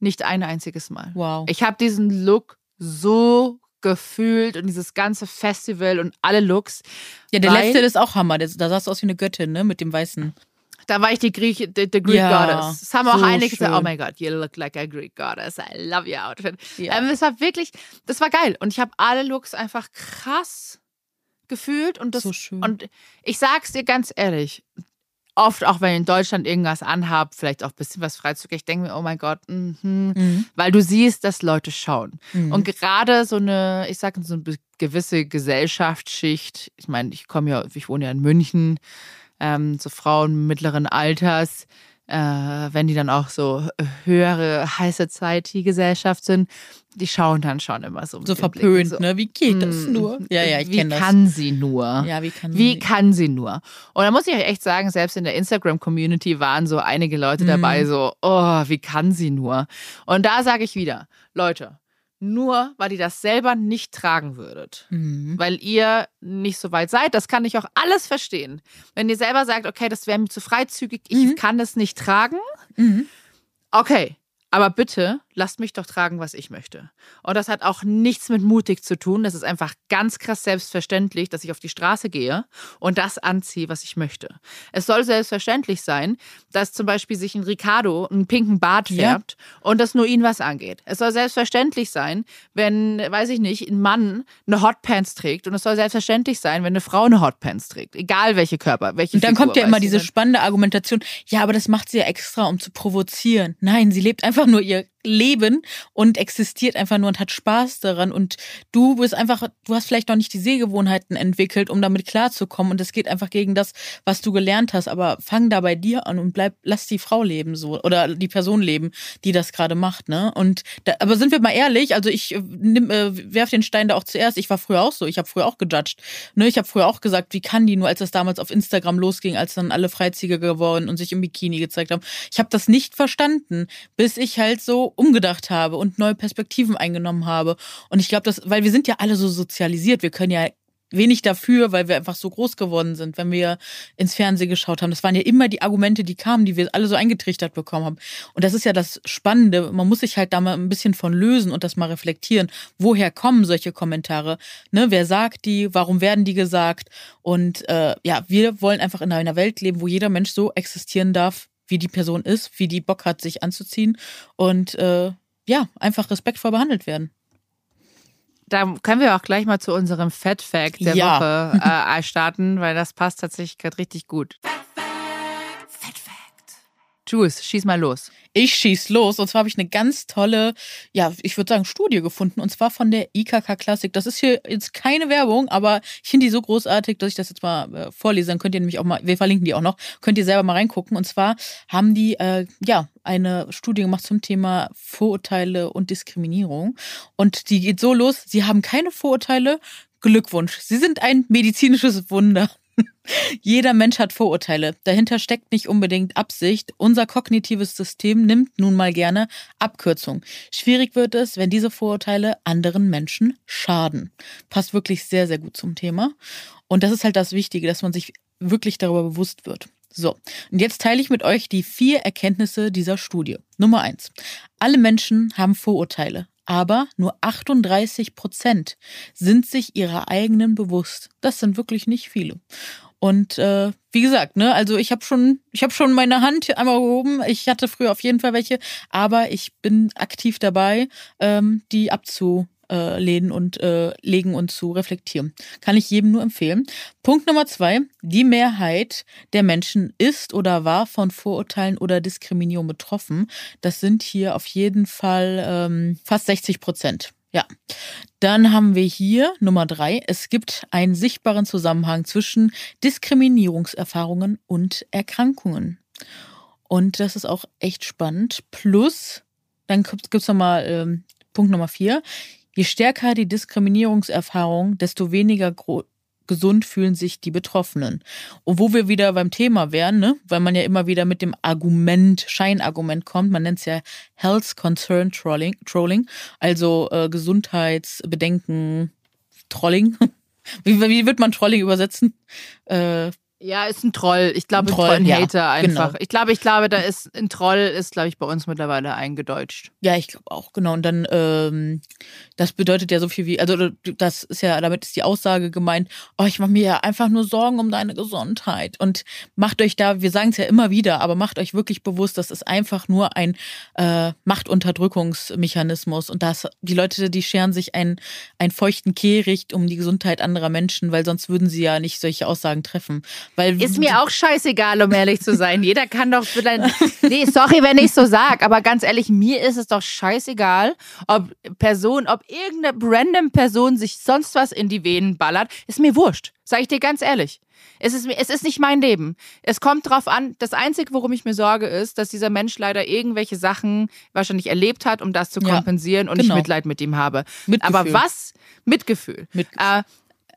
Nicht ein einziges Mal. Wow. Ich habe diesen Look so gefühlt und dieses ganze Festival und alle Looks. Ja, der letzte ist auch Hammer. Da sahst du aus wie eine Göttin, ne? Mit dem weißen. Da war ich die Griech, die, die Greek Ja, Goddess. Es haben auch so einige gesagt, oh my God, you look like a Greek Goddess. I love your outfit. Ja. Ähm, es war wirklich, das war geil. Und ich habe alle Looks einfach krass gefühlt. Und, das, So schön. und ich sag's dir ganz ehrlich, oft auch wenn ich in Deutschland irgendwas anhab, vielleicht auch ein bisschen was freizügig, ich denke mir, oh mein Gott, mhm. Mhm. weil du siehst, dass Leute schauen. Mhm. Und gerade so eine, ich sage so eine gewisse Gesellschaftsschicht, ich meine, ich komme ja, ich wohne ja in München, ähm, so Frauen mittleren Alters, äh, wenn die dann auch so höhere, High Society-Gesellschaft sind, die schauen dann schon immer so. so verpönt, so, ne? Wie geht das mm, nur? Ja, ja, ich Wie kenne das. kann sie nur? ja, wie kann Wie sie- kann sie nur? Und da muss ich euch echt sagen, selbst in der Instagram-Community waren so einige Leute Mhm. dabei, so, oh, wie kann sie nur? Und da sage ich wieder, Leute, nur weil ihr das selber nicht tragen würdet, Mhm. weil ihr nicht so weit seid, das kann ich auch alles verstehen. Wenn ihr selber sagt, okay, das wäre mir zu freizügig, ich Mhm. kann es nicht tragen, Mhm. okay. Aber bitte lasst mich doch tragen, was ich möchte. Und das hat auch nichts mit mutig zu tun. Das ist einfach ganz krass selbstverständlich, dass ich auf die Straße gehe und das anziehe, was ich möchte. Es soll selbstverständlich sein, dass zum Beispiel sich ein Ricardo einen pinken Bart Ja. färbt und das nur ihn was angeht. Es soll selbstverständlich sein, wenn, weiß ich nicht, ein Mann eine Hotpants trägt und es soll selbstverständlich sein, wenn eine Frau eine Hotpants trägt. Egal welche Körper, welche Und dann Figur, kommt ja immer diese dann- spannende Argumentation, ja, aber das macht sie ja extra, um zu provozieren. Nein, sie lebt einfach nur ihr Leben und existiert einfach nur und hat Spaß daran. Und du bist einfach, du hast vielleicht noch nicht die Sehgewohnheiten entwickelt, um damit klarzukommen. Und es geht einfach gegen das, was du gelernt hast. Aber fang da bei dir an und bleib, lass die Frau leben so oder die Person leben, die das gerade macht, ne? Und da, aber sind wir mal ehrlich, also ich äh, nimm, äh, werf den Stein da auch zuerst. Ich war früher auch so, ich habe früher auch gejudged. Ne, ich habe früher auch gesagt, wie kann die nur, als das damals auf Instagram losging, als dann alle Freizügiger geworden und sich im Bikini gezeigt haben. Ich habe das nicht verstanden, bis ich halt so umgedacht habe und neue Perspektiven eingenommen habe. Und ich glaube, das, weil wir sind ja alle so sozialisiert, wir können ja wenig dafür, weil wir einfach so groß geworden sind, wenn wir ins Fernsehen geschaut haben. Das waren ja immer die Argumente, die kamen, die wir alle so eingetrichtert bekommen haben. Und das ist ja das Spannende. Man muss sich halt da mal ein bisschen von lösen und das mal reflektieren. Woher kommen solche Kommentare? Ne, wer sagt die? Warum werden die gesagt? Und äh, ja, wir wollen einfach in einer Welt leben, wo jeder Mensch so existieren darf, wie die Person ist, wie die Bock hat, sich anzuziehen und äh, ja, einfach respektvoll behandelt werden. Da können wir auch gleich mal zu unserem Fat Fact der Ja. Woche äh, starten, weil das passt tatsächlich gerade richtig gut. Jules, schieß mal los. Ich schieß los. Und zwar habe ich eine ganz tolle, ja, ich würde sagen, Studie gefunden. Und zwar von der IKK Klassik. Das ist hier jetzt keine Werbung, aber ich finde die so großartig, dass ich das jetzt mal äh, vorlese. Dann könnt ihr nämlich auch mal, wir verlinken die auch noch, könnt ihr selber mal reingucken. Und zwar haben die, äh, ja, eine Studie gemacht zum Thema Vorurteile und Diskriminierung. Und die geht so los, sie haben keine Vorurteile. Glückwunsch. Sie sind ein medizinisches Wunder. Jeder Mensch hat Vorurteile. Dahinter steckt nicht unbedingt Absicht. Unser kognitives System nimmt nun mal gerne Abkürzung. Schwierig wird es, wenn diese Vorurteile anderen Menschen schaden. Passt wirklich sehr, sehr gut zum Thema. Und das ist halt das Wichtige, dass man sich wirklich darüber bewusst wird. So, und jetzt teile ich mit euch die vier Erkenntnisse dieser Studie. Nummer eins. Alle Menschen haben Vorurteile, aber nur 38 Prozent sind sich ihrer eigenen bewusst. Das sind wirklich nicht viele. Und äh, wie gesagt, ne, also ich habe schon, ich habe schon meine Hand einmal gehoben. Ich hatte früher auf jeden Fall welche, aber ich bin aktiv dabei, ähm, die abzulehnen und äh, legen und zu reflektieren. Kann ich jedem nur empfehlen. Punkt Nummer zwei: Die Mehrheit der Menschen ist oder war von Vorurteilen oder Diskriminierung betroffen. Das sind hier auf jeden Fall ähm, fast 60 Prozent. Ja. Dann haben wir hier Nummer drei. Es gibt einen sichtbaren Zusammenhang zwischen Diskriminierungserfahrungen und Erkrankungen. Und das ist auch echt spannend. Plus, dann gibt es nochmal ähm, Punkt Nummer vier. Je stärker die Diskriminierungserfahrung, desto weniger gesund fühlen sich die Betroffenen. Und wo wir wieder beim Thema wären, ne? weil man ja immer wieder mit dem Argument, Scheinargument kommt, man nennt es ja Health Concern Trolling, Trolling also äh, Gesundheitsbedenken, Trolling. Wie, wie wird man Trolling übersetzen? Äh, Ja, ist ein Troll. Ich glaube, Ein ein, Troll, Troll, ein ja, Hater einfach. genau. Ich glaube, ich glaube, da ist ein Troll ist, glaube ich, bei uns mittlerweile eingedeutscht. Ja, ich glaube auch, genau. Und dann, ähm, das bedeutet ja so viel wie, also das ist ja, damit ist die Aussage gemeint, oh, ich mache mir ja einfach nur Sorgen um deine Gesundheit. Und macht euch da, wir sagen es ja immer wieder, aber macht euch wirklich bewusst, das ist einfach nur ein äh, Machtunterdrückungsmechanismus. Und das, die Leute, die scheren sich einen, einen feuchten Kehricht um die Gesundheit anderer Menschen, weil sonst würden sie ja nicht solche Aussagen treffen. Weil Ist mir auch scheißegal, um ehrlich zu sein. Jeder kann doch vielleicht. Nee, sorry, wenn ich so sag, aber ganz ehrlich, mir ist es doch scheißegal, ob Person, ob irgendeine random Person sich sonst was in die Venen ballert. Ist mir wurscht. Sag ich dir ganz ehrlich. Es ist, es ist nicht mein Leben. Es kommt drauf an, das Einzige, worum ich mir sorge, ist, dass dieser Mensch leider irgendwelche Sachen wahrscheinlich erlebt hat, um das zu Ja, kompensieren und genau. ich Mitleid mit ihm habe. Mitgefühl. Aber was? Mitgefühl. Mitgefühl. Äh,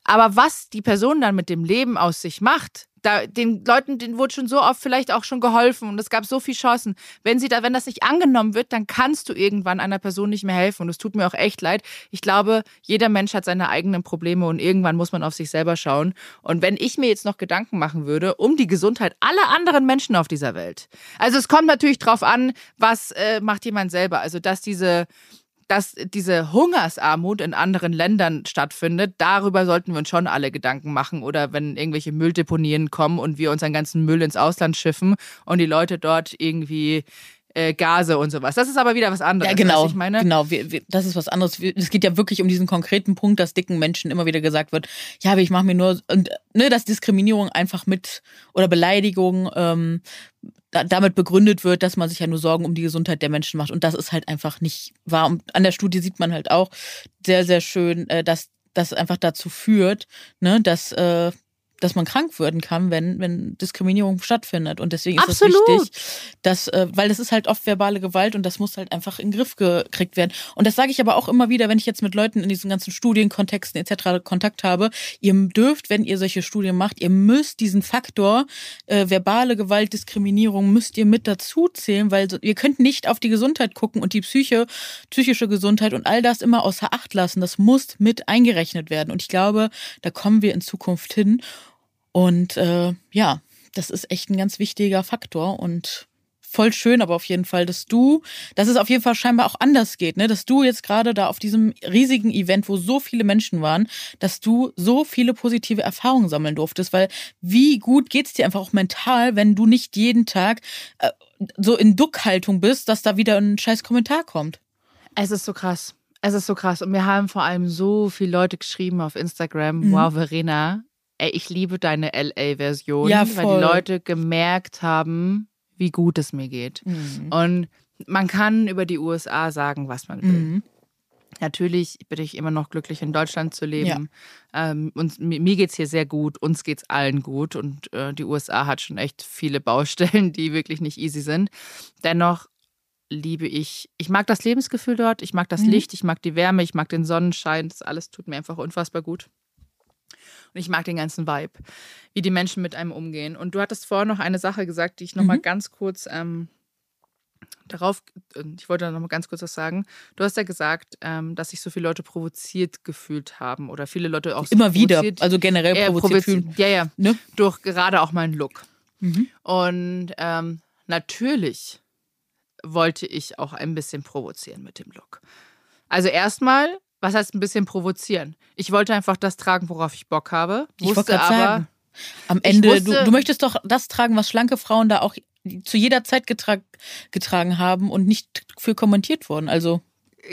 aber was die Person dann mit dem Leben aus sich macht, da, den Leuten, denen wurde schon so oft vielleicht auch schon geholfen und es gab so viele Chancen. Wenn sie da, wenn das nicht angenommen wird, dann kannst du irgendwann einer Person nicht mehr helfen. Und es tut mir auch echt leid. Ich glaube, jeder Mensch hat seine eigenen Probleme und irgendwann muss man auf sich selber schauen. Und wenn ich mir jetzt noch Gedanken machen würde um die Gesundheit aller anderen Menschen auf dieser Welt. Also es kommt natürlich drauf an, was äh, macht jemand selber. Also dass diese dass diese Hungersarmut in anderen Ländern stattfindet, darüber sollten wir uns schon alle Gedanken machen. Oder wenn irgendwelche Mülldeponien kommen und wir unseren ganzen Müll ins Ausland schiffen und die Leute dort irgendwie äh, Gase und sowas. Das ist aber wieder was anderes. Ja, genau. ich meine, genau, wir, wir, das ist was anderes. Wir- Es geht ja wirklich um diesen konkreten Punkt, dass dicken Menschen immer wieder gesagt wird, ja, aber ich mache mir nur, und ne, dass Diskriminierung einfach mit oder Beleidigung ähm, da, damit begründet wird, dass man sich ja nur Sorgen um die Gesundheit der Menschen macht. Und das ist halt einfach nicht wahr. Und an der Studie sieht man halt auch sehr, sehr schön, äh, dass das einfach dazu führt, ne, dass äh, dass man krank werden kann, wenn, wenn Diskriminierung stattfindet. Und deswegen ist es Absolut. wichtig, dass, äh, weil das ist halt oft verbale Gewalt und das muss halt einfach in den Griff gekriegt werden. Und das sage ich aber auch immer wieder, wenn ich jetzt mit Leuten in diesen ganzen Studienkontexten etc. Kontakt habe. Ihr dürft, wenn ihr solche Studien macht, ihr müsst diesen Faktor äh, verbale Gewalt, Diskriminierung müsst ihr mit dazu zählen, weil so, ihr könnt nicht auf die Gesundheit gucken und die Psyche, psychische Gesundheit und all das immer außer Acht lassen. Das muss mit eingerechnet werden. Und ich glaube, da kommen wir in Zukunft hin. Und äh, ja, das ist echt ein ganz wichtiger Faktor und voll schön, aber auf jeden Fall, dass du, dass es auf jeden Fall scheinbar auch anders geht, ne? Dass du jetzt gerade da auf diesem riesigen Event, wo so viele Menschen waren, dass du so viele positive Erfahrungen sammeln durftest, weil wie gut geht's dir einfach auch mental, wenn du nicht jeden Tag äh, so in Duckhaltung bist, dass da wieder ein scheiß Kommentar kommt. es ist so krass. Es ist so krass. Und mir haben vor allem so viele Leute geschrieben auf Instagram, Mhm. wow, Verena, ey, ich liebe deine LA-Version, Ja, weil die Leute gemerkt haben, wie gut es mir geht. Mhm. Und man kann über die USA sagen, was man will. Mhm. Natürlich bin ich immer noch glücklich, in Deutschland zu leben. Ähm, und mi- mir geht's hier sehr gut, uns geht's allen gut. Und äh, die USA hat schon echt viele Baustellen, die wirklich nicht easy sind. Dennoch liebe ich, ich mag das Lebensgefühl dort, ich mag das Mhm. Licht, ich mag die Wärme, ich mag den Sonnenschein. Das alles tut mir einfach unfassbar gut. Ich mag den ganzen Vibe, wie die Menschen mit einem umgehen. Und du hattest vorher noch eine Sache gesagt, die ich noch mal Mhm. ganz kurz ähm, darauf, äh, ich wollte da noch mal ganz kurz was sagen. Du hast ja gesagt, ähm, dass sich so viele Leute provoziert gefühlt haben oder viele Leute auch so Immer wieder, also generell äh, provoziert provoziert- fühlen. Ja, ja. Ne? Durch gerade auch meinen Look. Mhm. Und ähm, natürlich wollte ich auch ein bisschen provozieren mit dem Look. Also erstmal, was heißt ein bisschen provozieren? Ich wollte einfach das tragen, worauf ich Bock habe. Ich wollte Wusste aber, sagen. Am Ende, wusste- du, du möchtest doch das tragen, was schlanke Frauen da auch zu jeder Zeit getra getragen haben und nicht für kommentiert wurden. Also,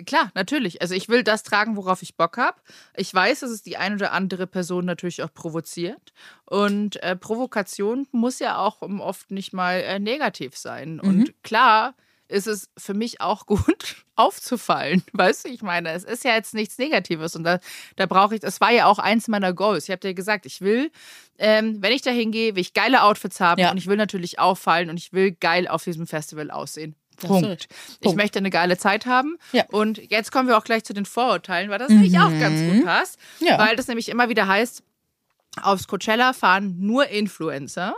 klar, natürlich. Also ich will das tragen, worauf ich Bock habe. Ich weiß, dass es die ein oder andere Person natürlich auch provoziert. Und äh, Provokation muss ja auch oft nicht mal äh, negativ sein. Und klar ist es für mich auch gut aufzufallen. Weißt du, ich meine, es ist ja jetzt nichts Negatives. Und da, da brauche ich, das war ja auch eins meiner Goals. Ich habe dir gesagt, ich will, ähm, wenn ich da hingehe, will ich geile Outfits haben Ja. und ich will natürlich auffallen und ich will geil auf diesem Festival aussehen. Punkt. Ich Punkt. möchte eine geile Zeit haben. Ja. Und jetzt kommen wir auch gleich zu den Vorurteilen, weil das nämlich auch ganz gut passt. Ja. Weil das nämlich immer wieder heißt, aufs Coachella fahren nur Influencer.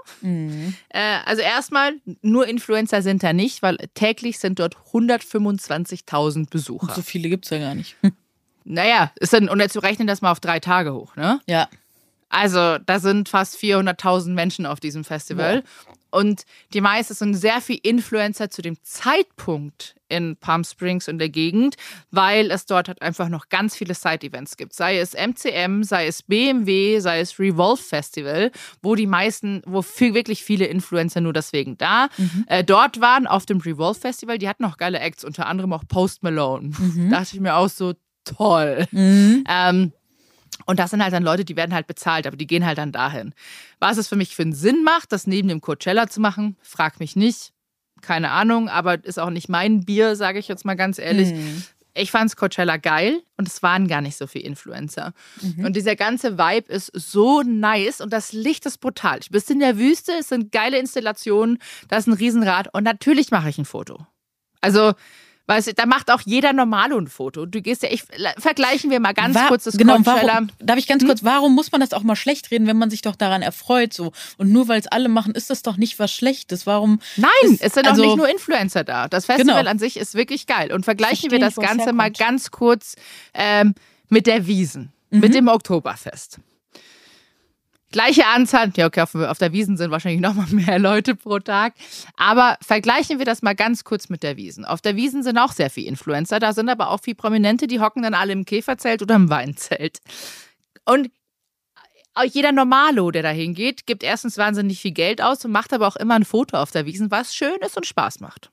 Äh, also erstmal, nur Influencer sind da nicht, weil täglich sind dort 125.000 Besucher. so viele gibt's ja gar nicht. Naja, ist dann, und jetzt rechnen das mal auf drei Tage hoch, ne? Ja. Also da sind fast 400.000 Menschen auf diesem Festival. Wow. Und die meisten sind sehr viel Influencer zu dem Zeitpunkt in Palm Springs und der Gegend, weil es dort halt einfach noch ganz viele Side-Events gibt. Sei es MCM, sei es BMW, sei es Revolve Festival, wo die meisten, wo viel, wirklich viele Influencer nur deswegen da mhm. äh, dort waren auf dem Revolve Festival. Die hatten auch geile Acts, unter anderem auch Post Malone. Mhm. Da dachte ich mir auch so, toll. Mhm. Ähm, und das sind halt dann Leute, die werden halt bezahlt, aber die gehen halt dann dahin. Was es für mich für einen Sinn macht, das neben dem Coachella zu machen, frag mich nicht. Keine Ahnung, aber ist auch nicht mein Bier, sage ich jetzt mal ganz ehrlich. Mhm. Ich fand's Coachella geil und es waren gar nicht so viele Influencer. Mhm. Und dieser ganze Vibe ist so nice und das Licht ist brutal. Ich bin in der Wüste, es sind geile Installationen, da ist ein Riesenrad und natürlich mache ich ein Foto. Also Weißt du, da macht auch jeder Normalo ein Foto. Du gehst ja, ich, vergleichen wir mal ganz War, kurz das genau, warum, Darf ich ganz hm? kurz, warum muss man das auch mal schlecht reden, wenn man sich doch daran erfreut so? Und nur weil es alle machen, ist das doch nicht was Schlechtes. Warum? Nein, ist, es sind also, auch nicht nur Influencer da. Das Festival genau. an sich ist wirklich geil. Und vergleichen wir das Ganze mal ganz kurz ähm, mit der Wiesen, mhm. mit dem Oktoberfest. Gleiche Anzahl, ja, okay, auf, auf der Wiesen sind wahrscheinlich nochmal mehr Leute pro Tag. Aber vergleichen wir das mal ganz kurz mit der Wiesen. Auf der Wiesen sind auch sehr viele Influencer, da sind aber auch viele Prominente, die hocken dann alle im Käferzelt oder im Weinzelt. Und jeder Normalo, der da hingeht, gibt erstens wahnsinnig viel Geld aus und macht aber auch immer ein Foto auf der Wiesen, was schön ist und Spaß macht.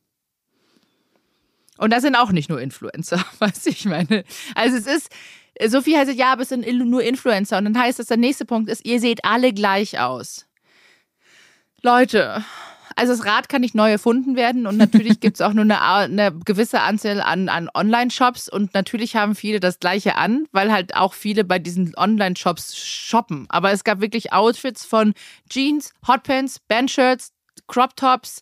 Und da sind auch nicht nur Influencer, was ich meine. Also es ist, Sophie heißt, ja, aber es sind nur Influencer. Und dann heißt es, der nächste Punkt ist, ihr seht alle gleich aus. Leute, also das Rad kann nicht neu erfunden werden und natürlich gibt es auch nur eine, eine, gewisse Anzahl an, an Online-Shops und natürlich haben viele das gleiche an, weil halt auch viele bei diesen Online-Shops shoppen. Aber es gab wirklich Outfits von Jeans, Hotpants, Bandshirts, Crop Tops,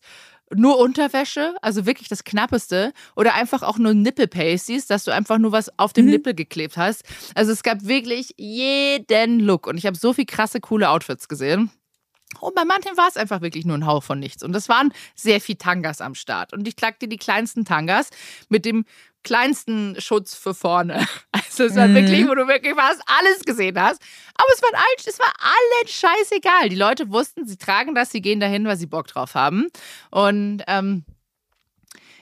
nur Unterwäsche, also wirklich das Knappeste, oder einfach auch nur Nippel-Pasties, dass du einfach nur was auf dem mhm. Nippel geklebt hast. Also es gab wirklich jeden Look und ich habe so viel krasse, coole Outfits gesehen. Und bei manchen war es einfach wirklich nur ein Hauch von nichts. Und das waren sehr viel Tangas am Start. Und ich klagte die kleinsten Tangas mit dem kleinsten Schutz für vorne. Also es war mhm. wirklich, wo du wirklich fast alles gesehen hast. Aber es war, all, es war allen scheißegal. Die Leute wussten, sie tragen das, sie gehen dahin, weil sie Bock drauf haben. Und ähm,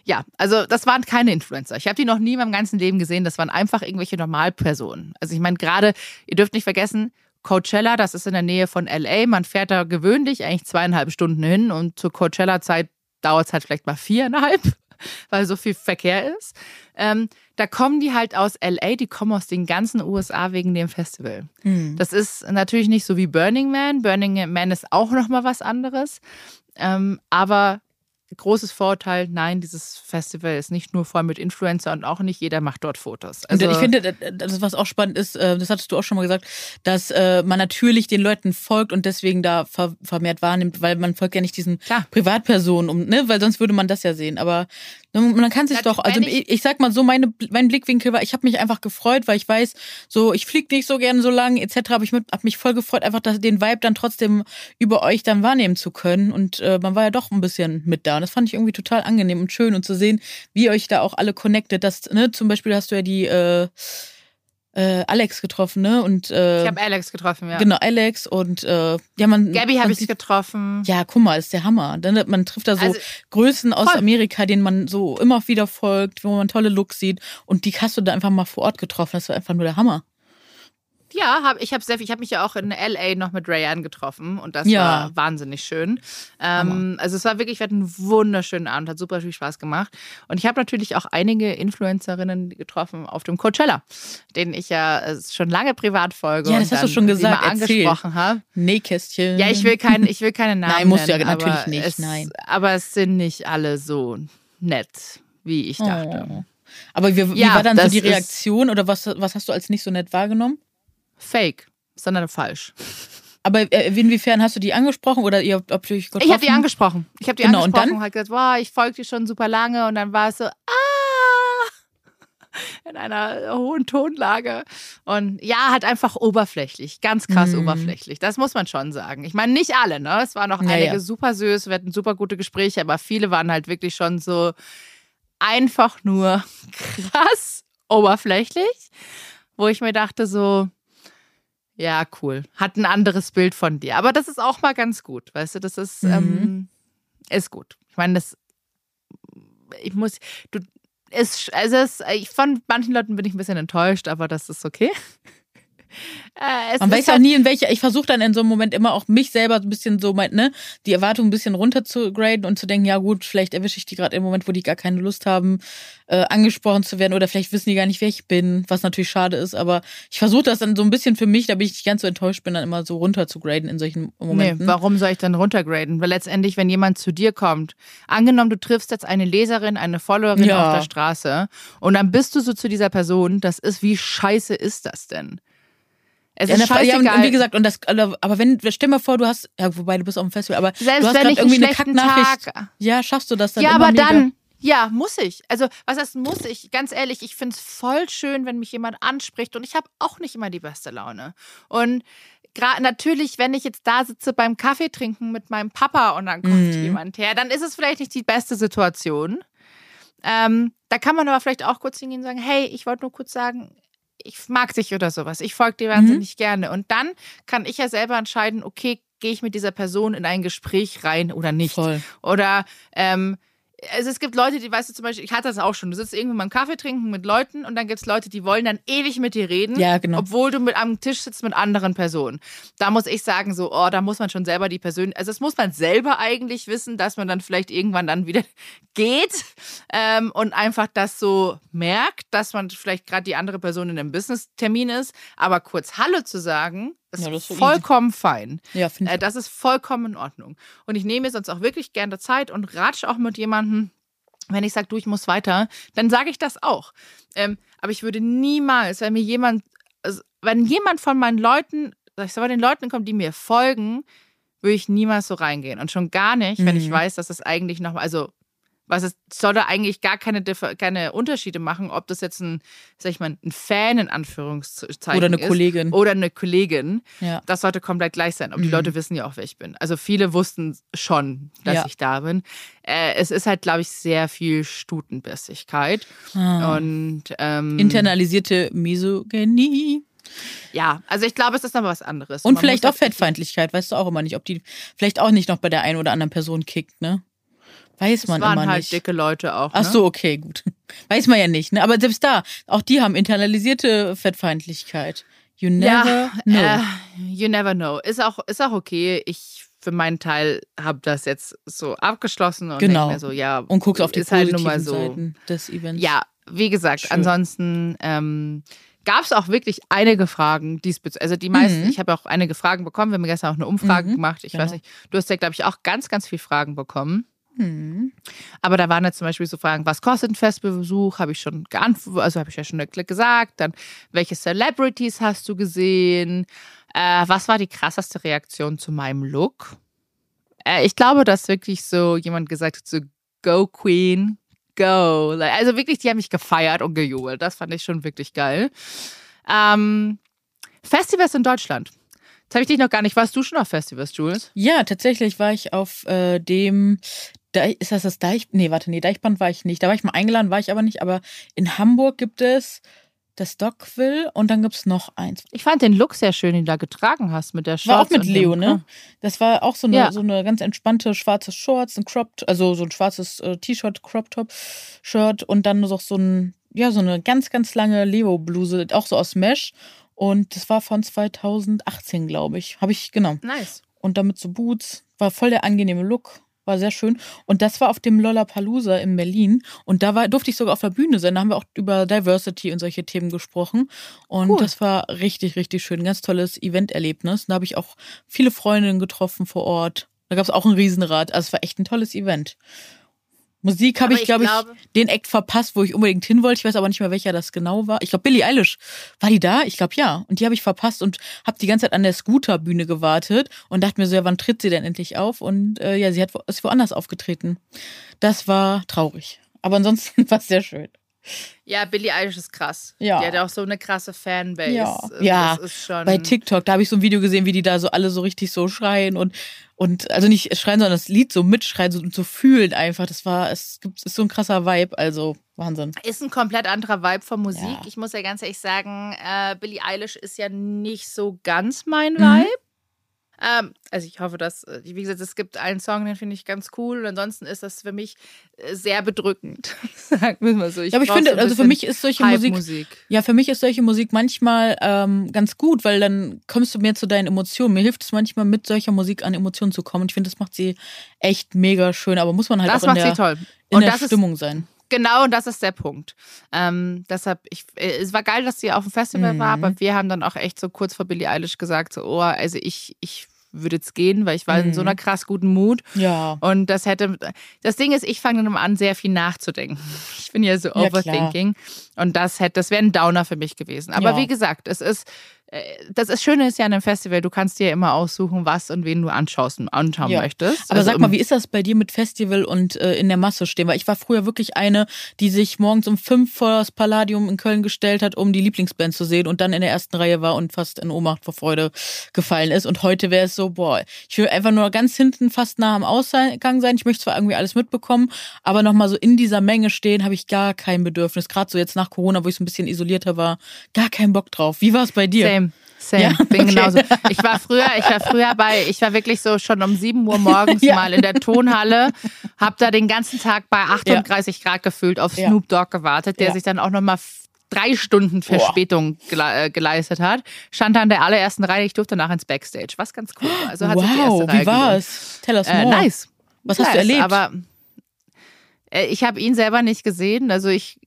ja, also das waren keine Influencer. Ich habe die noch nie in meinem ganzen Leben gesehen. Das waren einfach irgendwelche Normalpersonen. Also ich meine, gerade, ihr dürft nicht vergessen, Coachella, das ist in der Nähe von LA. Man fährt da gewöhnlich eigentlich zweieinhalb Stunden hin und zur Coachella-Zeit dauert es halt vielleicht mal viereinhalb. weil so viel Verkehr ist. Ähm, da kommen die halt aus LA, die kommen aus den ganzen USA wegen dem Festival. Mhm. Das ist natürlich nicht so wie Burning Man. Burning Man ist auch nochmal was anderes. Ähm, aber großes Vorteil, nein, dieses Festival ist nicht nur voll mit Influencer und auch nicht jeder macht dort Fotos. Also und ich finde, das, was auch spannend ist, äh, das hattest du auch schon mal gesagt, dass äh, man natürlich den Leuten folgt und deswegen da vermehrt wahrnimmt, weil man folgt ja nicht diesen Klar. Privatpersonen, um, ne, weil sonst würde man das ja sehen. Aber man kann sich doch, also ich, ich, sag mal so, meine, mein Blickwinkel war, ich habe mich einfach gefreut, weil ich weiß, so, ich fliege nicht so gern so lang, etc. Aber ich habe mich voll gefreut, einfach dass, den Vibe dann trotzdem über euch dann wahrnehmen zu können. Und äh, man war ja doch ein bisschen mit da. Und das fand ich irgendwie total angenehm und schön und zu sehen, wie euch da auch alle connectet. Das, ne, zum Beispiel hast du ja die äh, äh, Alex getroffen, ne? Und, äh, ich habe Alex getroffen, ja. Genau, Alex und äh, ja, man. Gabby habe ich getroffen. Ja, guck mal, ist der Hammer. Dann, man trifft da so also, Größen aus voll. Amerika, denen man so immer wieder folgt, wo man tolle Looks sieht. Und die hast du da einfach mal vor Ort getroffen. Das war einfach nur der Hammer. Ja, hab, ich habe hab mich ja auch in LA noch mit Rayanne getroffen und das ja. war wahnsinnig schön. Ähm, also es war wirklich, wir hatten einen wunderschönen Abend, hat super viel Spaß gemacht. Und ich habe natürlich auch einige Influencerinnen getroffen auf dem Coachella, denen ich ja äh, schon lange privat folge. Ja, das hast du schon gesagt, angesprochen habe. Nähkästchen. Ja, ich will, kein, ich will keine Namen Nein, musst du ja nennen, natürlich nicht, es, nein. Aber es sind nicht alle so nett, wie ich dachte. Oh. Aber wie, wie ja, war dann so die Reaktion oder was, was hast du als nicht so nett wahrgenommen? Fake, sondern falsch. Aber äh, inwiefern hast du die angesprochen oder ihr habt euch getroffen? Ich habe die angesprochen. Ich habe die genau, angesprochen und, dann? halt gesagt, boah, ich folge dir schon super lange und dann war es so, ah, in einer hohen Tonlage. Und ja, halt einfach oberflächlich, ganz krass mhm. oberflächlich. Das muss man schon sagen. Ich meine, nicht alle, ne? Es waren noch ja, einige ja. super süß, wir hatten super gute Gespräche, aber viele waren halt wirklich schon so einfach nur krass oberflächlich, wo ich mir dachte so, Ja, cool. Hat ein anderes Bild von dir. Aber das ist auch mal ganz gut, weißt du, das ist, mhm. ähm, ist gut. Ich meine, das, ich muss, du, ist, also es, ich, von manchen Leuten bin ich ein bisschen enttäuscht, aber das ist okay. Äh, Man weiß halt nie, in welcher. Ich versuche dann in so einem Moment immer auch mich selber ein bisschen so, ne, die Erwartung ein bisschen runter zu graden und zu denken, ja gut, vielleicht erwische ich die gerade im Moment, wo die gar keine Lust haben, äh, angesprochen zu werden oder vielleicht wissen die gar nicht, wer ich bin, was natürlich schade ist. Aber ich versuche das dann so ein bisschen für mich, damit ich nicht ganz so enttäuscht bin, dann immer so runter zu graden in solchen Momenten. Nee, warum soll ich dann runtergraden? Weil letztendlich, wenn jemand zu dir kommt, angenommen, du triffst jetzt eine Leserin, eine Followerin ja. auf der Straße und dann bist du so zu dieser Person, das ist, wie scheiße ist das denn? Es ist ja, ja, und wie gesagt, und das, aber wenn, stell mal vor, du hast, ja, wobei du bist auf dem Festival, aber Selbst du hast gerade irgendwie eine Kacknachricht. Tag, ja, schaffst du das dann? Ja, aber mega? dann, ja, muss ich. Also, was heißt muss ich? Ganz ehrlich, ich finde es voll schön, wenn mich jemand anspricht und ich habe auch nicht immer die beste Laune. Und gerade natürlich, wenn ich jetzt da sitze beim Kaffee trinken mit meinem Papa und dann kommt mhm. jemand her, dann ist es vielleicht nicht die beste Situation. Ähm, da kann man aber vielleicht auch kurz hingehen und sagen, hey, ich wollte nur kurz sagen, ich mag dich oder sowas. Ich folge dir wahnsinnig mhm. gerne. Und dann kann ich ja selber entscheiden, okay, gehe ich mit dieser Person in ein Gespräch rein oder nicht. Voll. Oder ähm, also es gibt Leute, die, weißt du zum Beispiel, ich hatte das auch schon, du sitzt irgendwo beim Kaffee trinken mit Leuten und dann gibt es Leute, die wollen dann ewig mit dir reden, ja, genau. obwohl du mit am Tisch sitzt mit anderen Personen. Da muss ich sagen, so, oh, da muss man schon selber die Person, also das muss man selber eigentlich wissen, dass man dann vielleicht irgendwann dann wieder geht ähm, und einfach das so merkt, dass man vielleicht gerade die andere Person in einem Business-Termin ist, aber kurz Hallo zu sagen, ist, ja, ist so vollkommen easy. fein. Ja, finde äh, Das ist vollkommen in Ordnung. Und ich nehme mir sonst auch wirklich gerne Zeit und ratsche auch mit jemandem, wenn ich sage, du, ich muss weiter, dann sage ich das auch. Ähm, aber ich würde niemals, wenn mir jemand, also wenn jemand von meinen Leuten, ich sag mal, den Leuten kommt, die mir folgen, würde ich niemals so reingehen. Und schon gar nicht, mhm. wenn ich mhm. weiß, dass das eigentlich noch, also was es soll da eigentlich gar keine, keine Unterschiede machen, ob das jetzt ein, sag ich mal, ein Fan in Anführungszeichen oder eine ist, Kollegin oder eine Kollegin. Ja. Das sollte komplett gleich sein. Und mhm. die Leute wissen ja auch, wer ich bin. Also viele wussten schon, dass ja. ich da bin. Äh, es ist halt, glaube ich, sehr viel Stutenbissigkeit ah. und ähm, internalisierte Misogynie. Ja, also ich glaube, es ist aber was anderes. Und Man vielleicht auch Fettfeindlichkeit, weißt du auch immer nicht, ob die vielleicht auch nicht noch bei der einen oder anderen Person kickt, ne? Weiß man das waren immer halt nicht. dicke Leute auch. Ne? Ach so, okay, gut. Weiß man ja nicht, ne? Aber selbst da, auch die haben internalisierte Fettfeindlichkeit. You never ja, know. Äh, you never know. Ist auch, ist auch okay. Ich für meinen Teil habe das jetzt so abgeschlossen und genau. mir so, ja. Und guckst auf die ist halt mal so. Seiten des Events. Ja, wie gesagt, Schön. ansonsten ähm, gab es auch wirklich einige Fragen diesbezüglich. Also die meisten, mhm. ich habe auch einige Fragen bekommen. Wir haben gestern auch eine Umfrage mhm. gemacht. Ich genau. weiß nicht, du hast ja, glaube ich, auch ganz, ganz viele Fragen bekommen. Hm. Aber da waren jetzt zum Beispiel so Fragen, was kostet ein Festbesuch? Habe ich schon geantwortet, also habe ich ja schon gesagt. Dann, welche Celebrities hast du gesehen? Äh, was war die krasseste Reaktion zu meinem Look? Äh, ich glaube, dass wirklich so jemand gesagt hat, so Go Queen, go. Also wirklich, die haben mich gefeiert und gejubelt. Das fand ich schon wirklich geil. Ähm, Festivals in Deutschland. Jetzt habe ich dich noch gar nicht. Warst du schon auf Festivals, Jules? Ja, tatsächlich war ich auf äh, dem ist das das Deich? Nee, warte, nee, Deichbrand war ich nicht. Da war ich mal eingeladen, war ich aber nicht. Aber in Hamburg gibt es das Dockville und dann gibt es noch eins. Ich fand den Look sehr schön, den du da getragen hast mit der Shorts. War auch mit Leo, ne? Das war auch so eine, ja. so eine ganz entspannte schwarze Shorts, ein Cropped, also so ein schwarzes äh, T-Shirt, Crop Top Shirt und dann noch so ein, ja, so eine ganz, ganz lange Leo-Bluse, auch so aus Mesh. Und das war von 2018, glaube ich. Habe ich, genau. Nice. Und damit so Boots. War voll der angenehme Look war sehr schön. Und das war auf dem Lollapalooza in Berlin. Und da war, durfte ich sogar auf der Bühne sein. Da haben wir auch über Diversity und solche Themen gesprochen. Und cool. das war richtig, richtig schön. Ganz tolles Eventerlebnis. Da habe ich auch viele Freundinnen getroffen vor Ort. Da gab es auch ein Riesenrad. Also es war echt ein tolles Event. Musik habe ich, glaube ich, glaub ich, den Act verpasst, wo ich unbedingt hin wollte. Ich weiß aber nicht mehr, welcher das genau war. Ich glaube, Billie Eilish. War die da? Ich glaube, ja. Und die habe ich verpasst und habe die ganze Zeit an der Scooterbühne gewartet und dachte mir so, ja, wann tritt sie denn endlich auf? Und äh, ja, sie hat ist woanders aufgetreten. Das war traurig. Aber ansonsten war es sehr schön. Ja, Billie Eilish ist krass. Ja. Die hat auch so eine krasse Fanbase. Ja, Also ja. Das ist schon bei TikTok, da habe ich so ein Video gesehen, wie die da so alle so richtig so schreien und und also nicht schreien, sondern das Lied so mitschreien so, und so fühlen einfach. Das war, es gibt, ist so ein krasser Vibe, also Wahnsinn. Ist ein komplett anderer Vibe von Musik. Ja. Ich muss ja ganz ehrlich sagen, äh, Billie Eilish ist ja nicht so ganz mein Mhm. Vibe. Ähm, also ich hoffe, dass, äh, wie gesagt, es gibt einen Song, den finde ich ganz cool. Und ansonsten ist das für mich äh, sehr bedrückend. Sagen wir mal so. Ja, aber ich finde, so also für mich ist solche Musik, Hype-Musik. ja, für mich ist solche Musik manchmal ähm, ganz gut, weil dann kommst du mehr zu deinen Emotionen. Mir hilft es manchmal, mit solcher Musik an Emotionen zu kommen. Und ich finde, das macht sie echt mega schön. Aber muss man halt Das auch in macht der, sie toll. in der Stimmung sein. Genau, und das ist der Punkt. Ähm, deshalb, ich, äh, es war geil, dass sie auf dem Festival Mhm. war, aber wir haben dann auch echt so kurz vor Billie Eilish gesagt, so, oh, also ich, ich würde jetzt gehen, weil ich war in so Mhm. einer krass guten Mut. Ja. Und das hätte, das Ding ist, ich fange dann an, sehr viel nachzudenken. Ich bin ja so klar. overthinking. und das hätte, das wäre ein Downer für mich gewesen. Aber Ja. wie gesagt, es ist, das ist Schöne ist ja an einem Festival, du kannst dir immer aussuchen, was und wen du anschaust und anschauen Ja. möchtest. Aber Also, sag mal, wie ist das bei dir mit Festival und äh, in der Masse stehen? Weil ich war früher wirklich eine, die sich morgens um fünf vor das Palladium in Köln gestellt hat, um die Lieblingsband zu sehen und dann in der ersten Reihe war und fast in Ohnmacht vor Freude gefallen ist. Und heute wäre es so, boah, ich will einfach nur ganz hinten fast nah am Ausgang sein. Ich möchte zwar irgendwie alles mitbekommen, aber nochmal so in dieser Menge stehen, habe ich gar kein Bedürfnis. Gerade so jetzt nach Corona, wo ich so ein bisschen isolierter war, gar keinen Bock drauf. Wie war es bei dir? Same. Same. Ja, Bin okay. genauso. Ich war früher, ich war früher bei, ich war wirklich so schon um 7 Uhr morgens Ja. mal in der Tonhalle, hab da den ganzen Tag bei 38 Grad gefühlt auf Ja. Snoop Dogg gewartet, der Ja. sich dann auch nochmal drei Stunden. Verspätung gele äh, geleistet hat. Stand da in der allerersten Reihe, ich durfte nachher ins Backstage, was ganz cool war. Also hat sich die erste wow, Reihe wie war es? Tell us Äh, more. nice. Was hast du erlebt? Aber äh, ich habe ihn selber nicht gesehen. Also ich,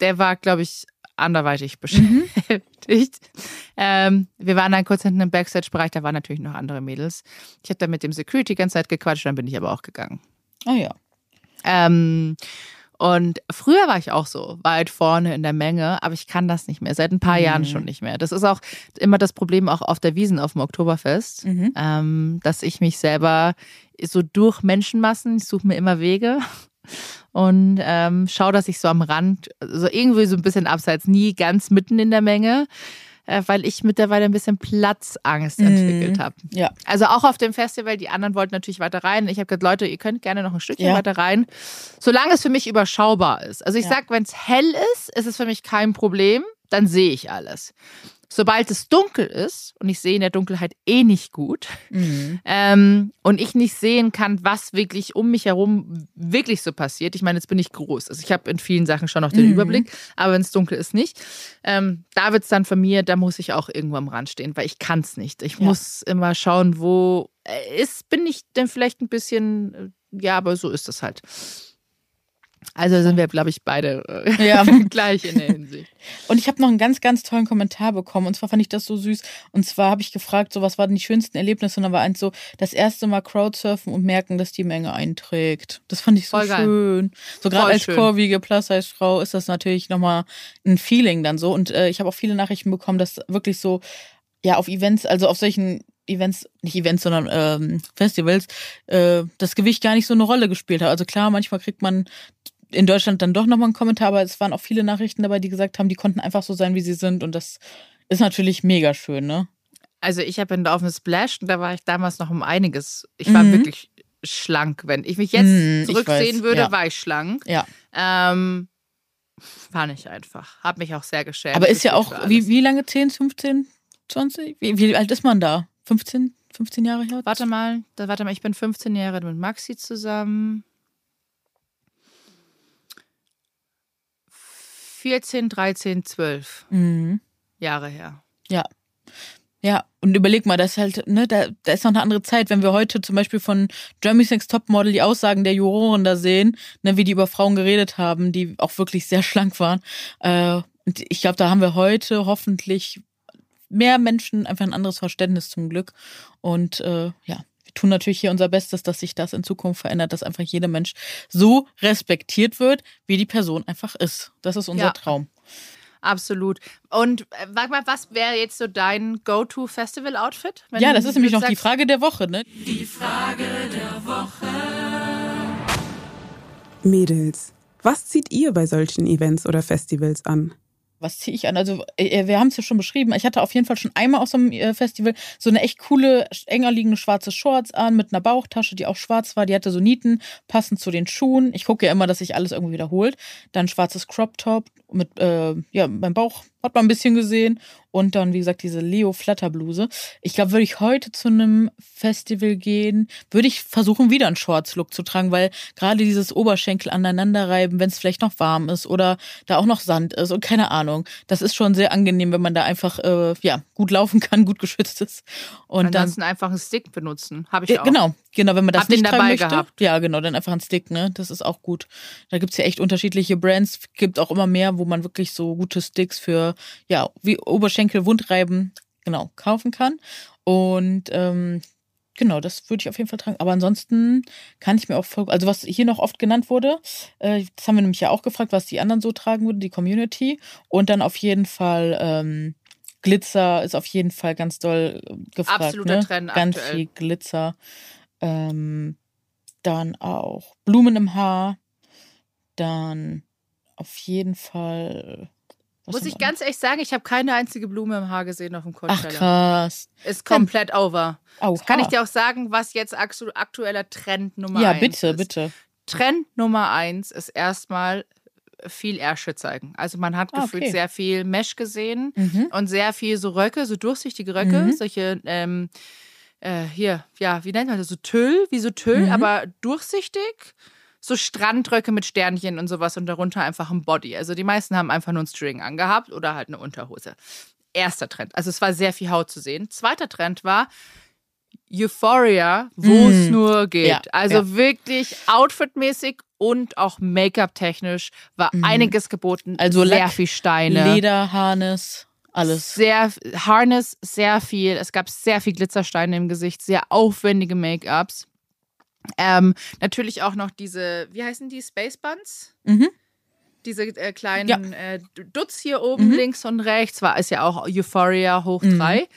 der war, glaube ich, anderweitig Mhm. beschäftigt. Ähm, wir waren dann kurz hinten im Backstage-Bereich, da waren natürlich noch andere Mädels. Ich habe da mit dem Security die ganze Zeit gequatscht, dann bin ich aber auch gegangen. Oh ja. Ähm, und früher war ich auch so weit vorne in der Menge, aber ich kann das nicht mehr. Seit ein paar Mhm. Jahren schon nicht mehr. Das ist auch immer das Problem auch auf der Wiesen auf dem Oktoberfest, Mhm. ähm, dass ich mich selber so durch Menschenmassen, ich suche mir immer Wege und ähm, schaue, dass ich so am Rand, so irgendwie so ein bisschen abseits, nie ganz mitten in der Menge, äh, weil ich mittlerweile ein bisschen Platzangst Mhm. entwickelt habe. Ja. Also auch auf dem Festival, die anderen wollten natürlich weiter rein. Ich habe gesagt, Leute, ihr könnt gerne noch ein Stückchen Ja. weiter rein, solange es für mich überschaubar ist. Also ich Ja. sag, wenn es hell ist, ist es für mich kein Problem, dann sehe ich alles. Sobald es dunkel ist, und ich sehe in der Dunkelheit eh nicht gut, Mhm. ähm, und ich nicht sehen kann, was wirklich um mich herum wirklich so passiert. Ich meine, jetzt bin ich groß. Also ich habe in vielen Sachen schon noch den Mhm. Überblick, aber wenn es dunkel ist, nicht. Ähm, da wird es dann von mir, da muss ich auch irgendwo am Rand stehen, weil ich kann es nicht. Ich Ja. muss immer schauen, wo äh, ist, bin ich denn vielleicht ein bisschen, äh, ja, aber so ist es halt. Also sind wir, glaube ich, beide äh, Ja. gleich in der Hinsicht. Und ich habe noch einen ganz, ganz tollen Kommentar bekommen. Und zwar fand ich das so süß. Und zwar habe ich gefragt, so was waren die schönsten Erlebnisse? Und da war eins so, das erste Mal Crowdsurfen und merken, dass die Menge einträgt. Das fand ich so Voll geil. schön. So gerade als kurvige Plus-Size-Frau ist das natürlich nochmal ein Feeling dann so. Und äh, ich habe auch viele Nachrichten bekommen, dass wirklich so, ja, auf Events, also auf solchen Events, nicht Events, sondern ähm, Festivals, äh, das Gewicht gar nicht so eine Rolle gespielt hat. Also klar, manchmal kriegt man in Deutschland dann doch nochmal einen Kommentar, aber es waren auch viele Nachrichten dabei, die gesagt haben, die konnten einfach so sein, wie sie sind. Und das ist natürlich mega schön, ne? Also ich habe auf dem Splash und da war ich damals noch um einiges. Ich war Mhm. wirklich schlank. Wenn ich mich jetzt Mhm, zurücksehen weiß, würde, ja. war ich schlank. Ja. Ähm, war nicht einfach. Hab mich auch sehr geschämt. aber ist ja auch, wie, wie lange? 10, 15, 20? Wie, wie alt ist man da? 15, 15 Jahre her? Warte mal, da, warte mal, ich bin 15 Jahre mit Maxi zusammen. 14, 13, 12 Mhm. Jahre her. Ja. Ja, und überleg mal, das ist halt, ne, da, da ist noch eine andere Zeit, wenn wir heute zum Beispiel von Germany's Next Topmodel die Aussagen der Juroren da sehen, ne, wie die über Frauen geredet haben, die auch wirklich sehr schlank waren. Äh, und ich glaube, da haben wir heute hoffentlich mehr Menschen einfach ein anderes Verständnis zum Glück. Und äh, ja, tun natürlich hier unser Bestes, dass sich das in Zukunft verändert, dass einfach jeder Mensch so respektiert wird, wie die Person einfach ist. Das ist unser Ja. Traum. Absolut. Und äh, sag mal, was wäre jetzt so dein Go-To-Festival-Outfit? Ja, das ist nämlich noch sagst- die Frage der Woche, ne? Mädels, Was zieht ihr bei solchen Events oder Festivals an? Was ziehe ich an? Also, äh, wir haben es ja schon beschrieben. Ich hatte auf jeden Fall schon einmal auf so einem äh, Festival so eine echt coole, enger liegende schwarze Shorts an mit einer Bauchtasche, die auch schwarz war. Die hatte so Nieten, passend zu den Schuhen. Ich gucke ja immer, dass sich alles irgendwie wiederholt. Dann schwarzes Crop Top mit, äh, ja, beim Bauch hat man ein bisschen gesehen. Und dann, wie gesagt, diese Leo Flatterbluse. Ich glaube, würde ich heute zu einem Festival gehen, würde ich versuchen, wieder einen Shorts-Look zu tragen, weil gerade dieses Oberschenkel aneinanderreiben, wenn es vielleicht noch warm ist oder da auch noch Sand ist und keine Ahnung, das ist schon sehr angenehm, wenn man da einfach äh, ja gut laufen kann, gut geschützt ist. Und Ansonsten dann einfach einen Stick benutzen, habe ich äh, auch. Genau, genau, wenn man das Hab nicht den dabei tragen möchte. gehabt. Ja, genau, dann einfach einen Stick, ne? Das ist auch gut. Da gibt's ja echt unterschiedliche Brands, gibt auch immer mehr, wo man wirklich so gute Sticks für ja, wie Oberschenkel, Wundreiben, genau, kaufen kann. Und ähm, genau, das würde ich auf jeden Fall tragen. Aber ansonsten kann ich mir auch voll, also was hier noch oft genannt wurde, äh, das haben wir nämlich ja auch gefragt, was die anderen so tragen würden, die Community. Und dann auf jeden Fall ähm, Glitzer ist auf jeden Fall ganz doll äh, gefragt. Absoluter ne? Trend Ganz aktuell. viel Glitzer. Ähm, dann auch Blumen im Haar. Dann auf jeden Fall. Was Muss ich ganz ehrlich sagen, ich habe keine einzige Blume im Haar gesehen auf dem Ach Coachella. krass. Ist komplett over. Oha. Das kann ich dir auch sagen, was jetzt aktu- aktueller Trend Nummer Ja, eins bitte, ist. bitte. Trend Nummer eins ist erstmal viel Ärsche zeigen. Also man hat Ah, gefühlt okay. sehr viel Mesh gesehen Mhm. und sehr viel so Röcke, so durchsichtige Röcke, Mhm. solche ähm, äh, hier, ja, wie nennt man das? So Tüll, wie so Tüll, Mhm. aber durchsichtig. So Strandröcke mit Sternchen und sowas und darunter einfach ein Body. Also die meisten haben einfach nur ein String angehabt oder halt eine Unterhose. Erster Trend. Also es war sehr viel Haut zu sehen. Zweiter Trend war Euphoria, wo es Mm. nur geht. Ja, also ja. wirklich outfitmäßig und auch Make-up-technisch war Mhm. einiges geboten. Also sehr Lack, viel Steine. Leder, Harness, alles. Sehr Harness, sehr viel. Es gab sehr viel Glitzersteine im Gesicht, sehr aufwendige Make-ups. Ähm, natürlich auch noch diese, wie heißen die, Space Buns? Mhm. Diese äh, kleinen Ja. äh, Dutz hier oben Mhm. links und rechts, war ist ja auch Euphoria hoch Mhm. drei.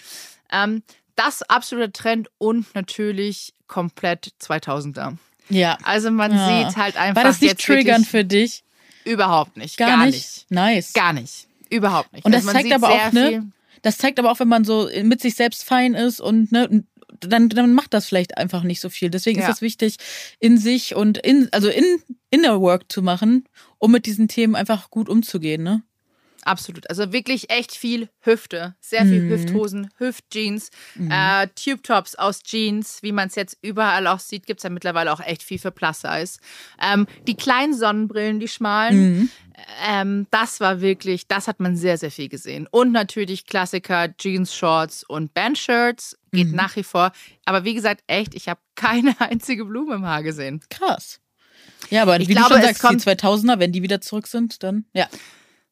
Ähm, das absolute Trend und natürlich komplett 2000er. Ja. Also man Ja. sieht halt einfach War das nicht triggern für dich? überhaupt nicht, Gar, nicht? Nice. Gar nicht. Überhaupt nicht. Und Also das man zeigt aber auch, ne, Das zeigt aber auch, wenn man so mit sich selbst fein ist und ne, dann, dann macht das vielleicht einfach nicht so viel. Deswegen Ja. ist es wichtig, in sich und in, also in Inner Work zu machen, um mit diesen Themen einfach gut umzugehen, ne? Absolut. Also wirklich echt viel Hüfte. Sehr viel Mhm. Hüfthosen, Hüftjeans, äh, Tube-Tops aus Jeans, wie man es jetzt überall auch sieht, gibt es ja mittlerweile auch echt viel für Plus-Size. Ähm, die kleinen Sonnenbrillen, die schmalen, Mhm. ähm, das war wirklich, das hat man sehr, sehr viel gesehen. Und natürlich Klassiker, Jeans, Shorts und Bandshirts, geht Mhm. nach wie vor. Aber wie gesagt, echt, ich habe keine einzige Blume im Haar gesehen. Krass. Ja, aber Ich wie glaube, du schon sagst, kommt- die 2000er, wenn die wieder zurück sind, dann ja.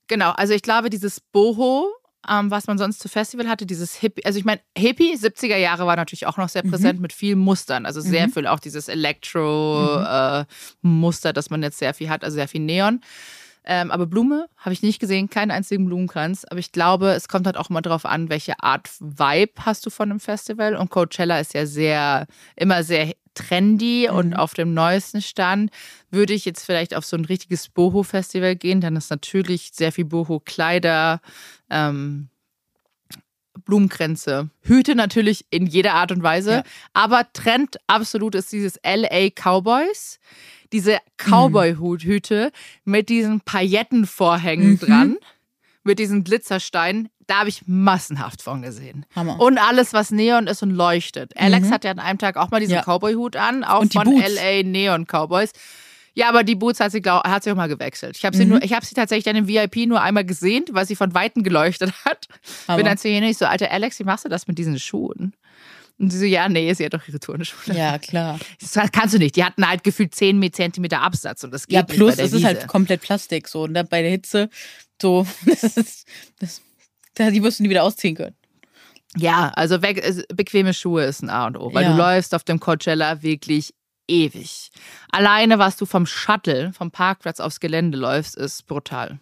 Genau, also ich glaube, dieses Boho, ähm, was man sonst zu Festival hatte, dieses Hippie, also ich meine, Hippie, 70er Jahre war natürlich auch noch sehr präsent mit vielen Mustern, also sehr Mhm. viel auch dieses Elektro-Muster, das man jetzt sehr viel hat, also sehr viel Neon. Ähm, aber Blume habe ich nicht gesehen, keinen einzigen Blumenkranz. Aber ich glaube, es kommt halt auch immer darauf an, welche Art Vibe hast du von einem Festival. Und Coachella ist ja sehr, immer sehr trendy und Mhm. auf dem neuesten Stand. Würde ich jetzt vielleicht auf so ein richtiges Boho-Festival gehen, dann ist natürlich sehr viel Boho-Kleider, ähm, Blumenkränze, Hüte natürlich in jeder Art und Weise. Ja. Aber Trend absolut ist dieses LA Cowboys. Diese Cowboy-Hüte mit diesen Paillettenvorhängen Mhm. dran, mit diesen Glitzersteinen. Da habe ich massenhaft von gesehen. Hammer. Und alles, was Neon ist und leuchtet. Alex Mhm. hat ja an einem Tag auch mal diesen Ja. Cowboy-Hut an, auch von Boots. LA Neon Cowboys. Ja, aber die Boots hat sie, glaub, hat sie auch mal gewechselt. Ich habe sie, Mhm. nur- ich hab sie tatsächlich dann im VIP nur einmal gesehen, weil sie von Weitem geleuchtet hat. Hammer. Bin dann zu ihr hin, ich so, Alter Alex, wie machst du das mit diesen Schuhen? Und sie so, ja, nee, sie hat doch ihre Turnschuhe. ja, klar. Das kannst du nicht. Die hatten halt gefühlt 10 Zentimeter Absatz und das geht Ja, nicht plus bei der es ist Wiese. halt komplett Plastik so. Und dann bei der Hitze, so, das ist, das, da- die wirst du nie wieder ausziehen können. Ja, also weg, bequeme Schuhe ist ein A und O, weil Ja. du läufst auf dem Coachella wirklich ewig. Alleine, was du vom Shuttle, vom Parkplatz aufs Gelände läufst, ist brutal.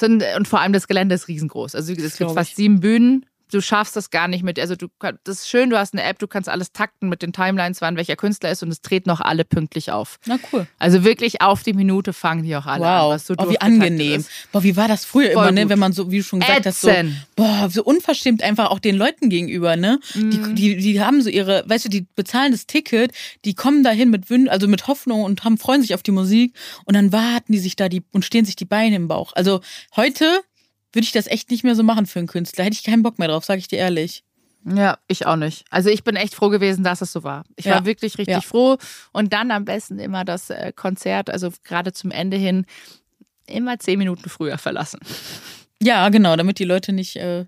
Und vor allem das Gelände ist riesengroß. Also es gibt fast sieben Bühnen, du schaffst das gar nicht mit. Also du das ist schön, du hast eine App, du kannst alles takten mit den Timelines, wann welcher Künstler ist und es treten noch alle pünktlich auf. Na cool. Also wirklich auf die Minute fangen die auch alle an. Wow. Was so oh, wie angenehm. Ist. Boah, wie war das früher Voll immer, ne? Wenn man so, wie du schon gesagt hast, so, boah, so unverschämt einfach auch den Leuten gegenüber, ne? Mhm. Die, die, die haben so ihre, weißt du, die bezahlen das Ticket, die kommen dahin mit Wün also mit Hoffnung und haben, freuen sich auf die Musik und dann warten die sich da die und stehen sich die Beine im Bauch. Also heute würde ich das echt nicht mehr so machen für einen Künstler. Hätte ich keinen Bock mehr drauf, sage ich dir ehrlich. Ja, ich auch nicht. Also ich bin echt froh gewesen, dass es so war. Ich Ja. war wirklich richtig Ja. froh. Und dann am besten immer das äh, Konzert, also gerade zum Ende hin, immer zehn Minuten früher verlassen. Ja, genau, damit die Leute nicht, äh,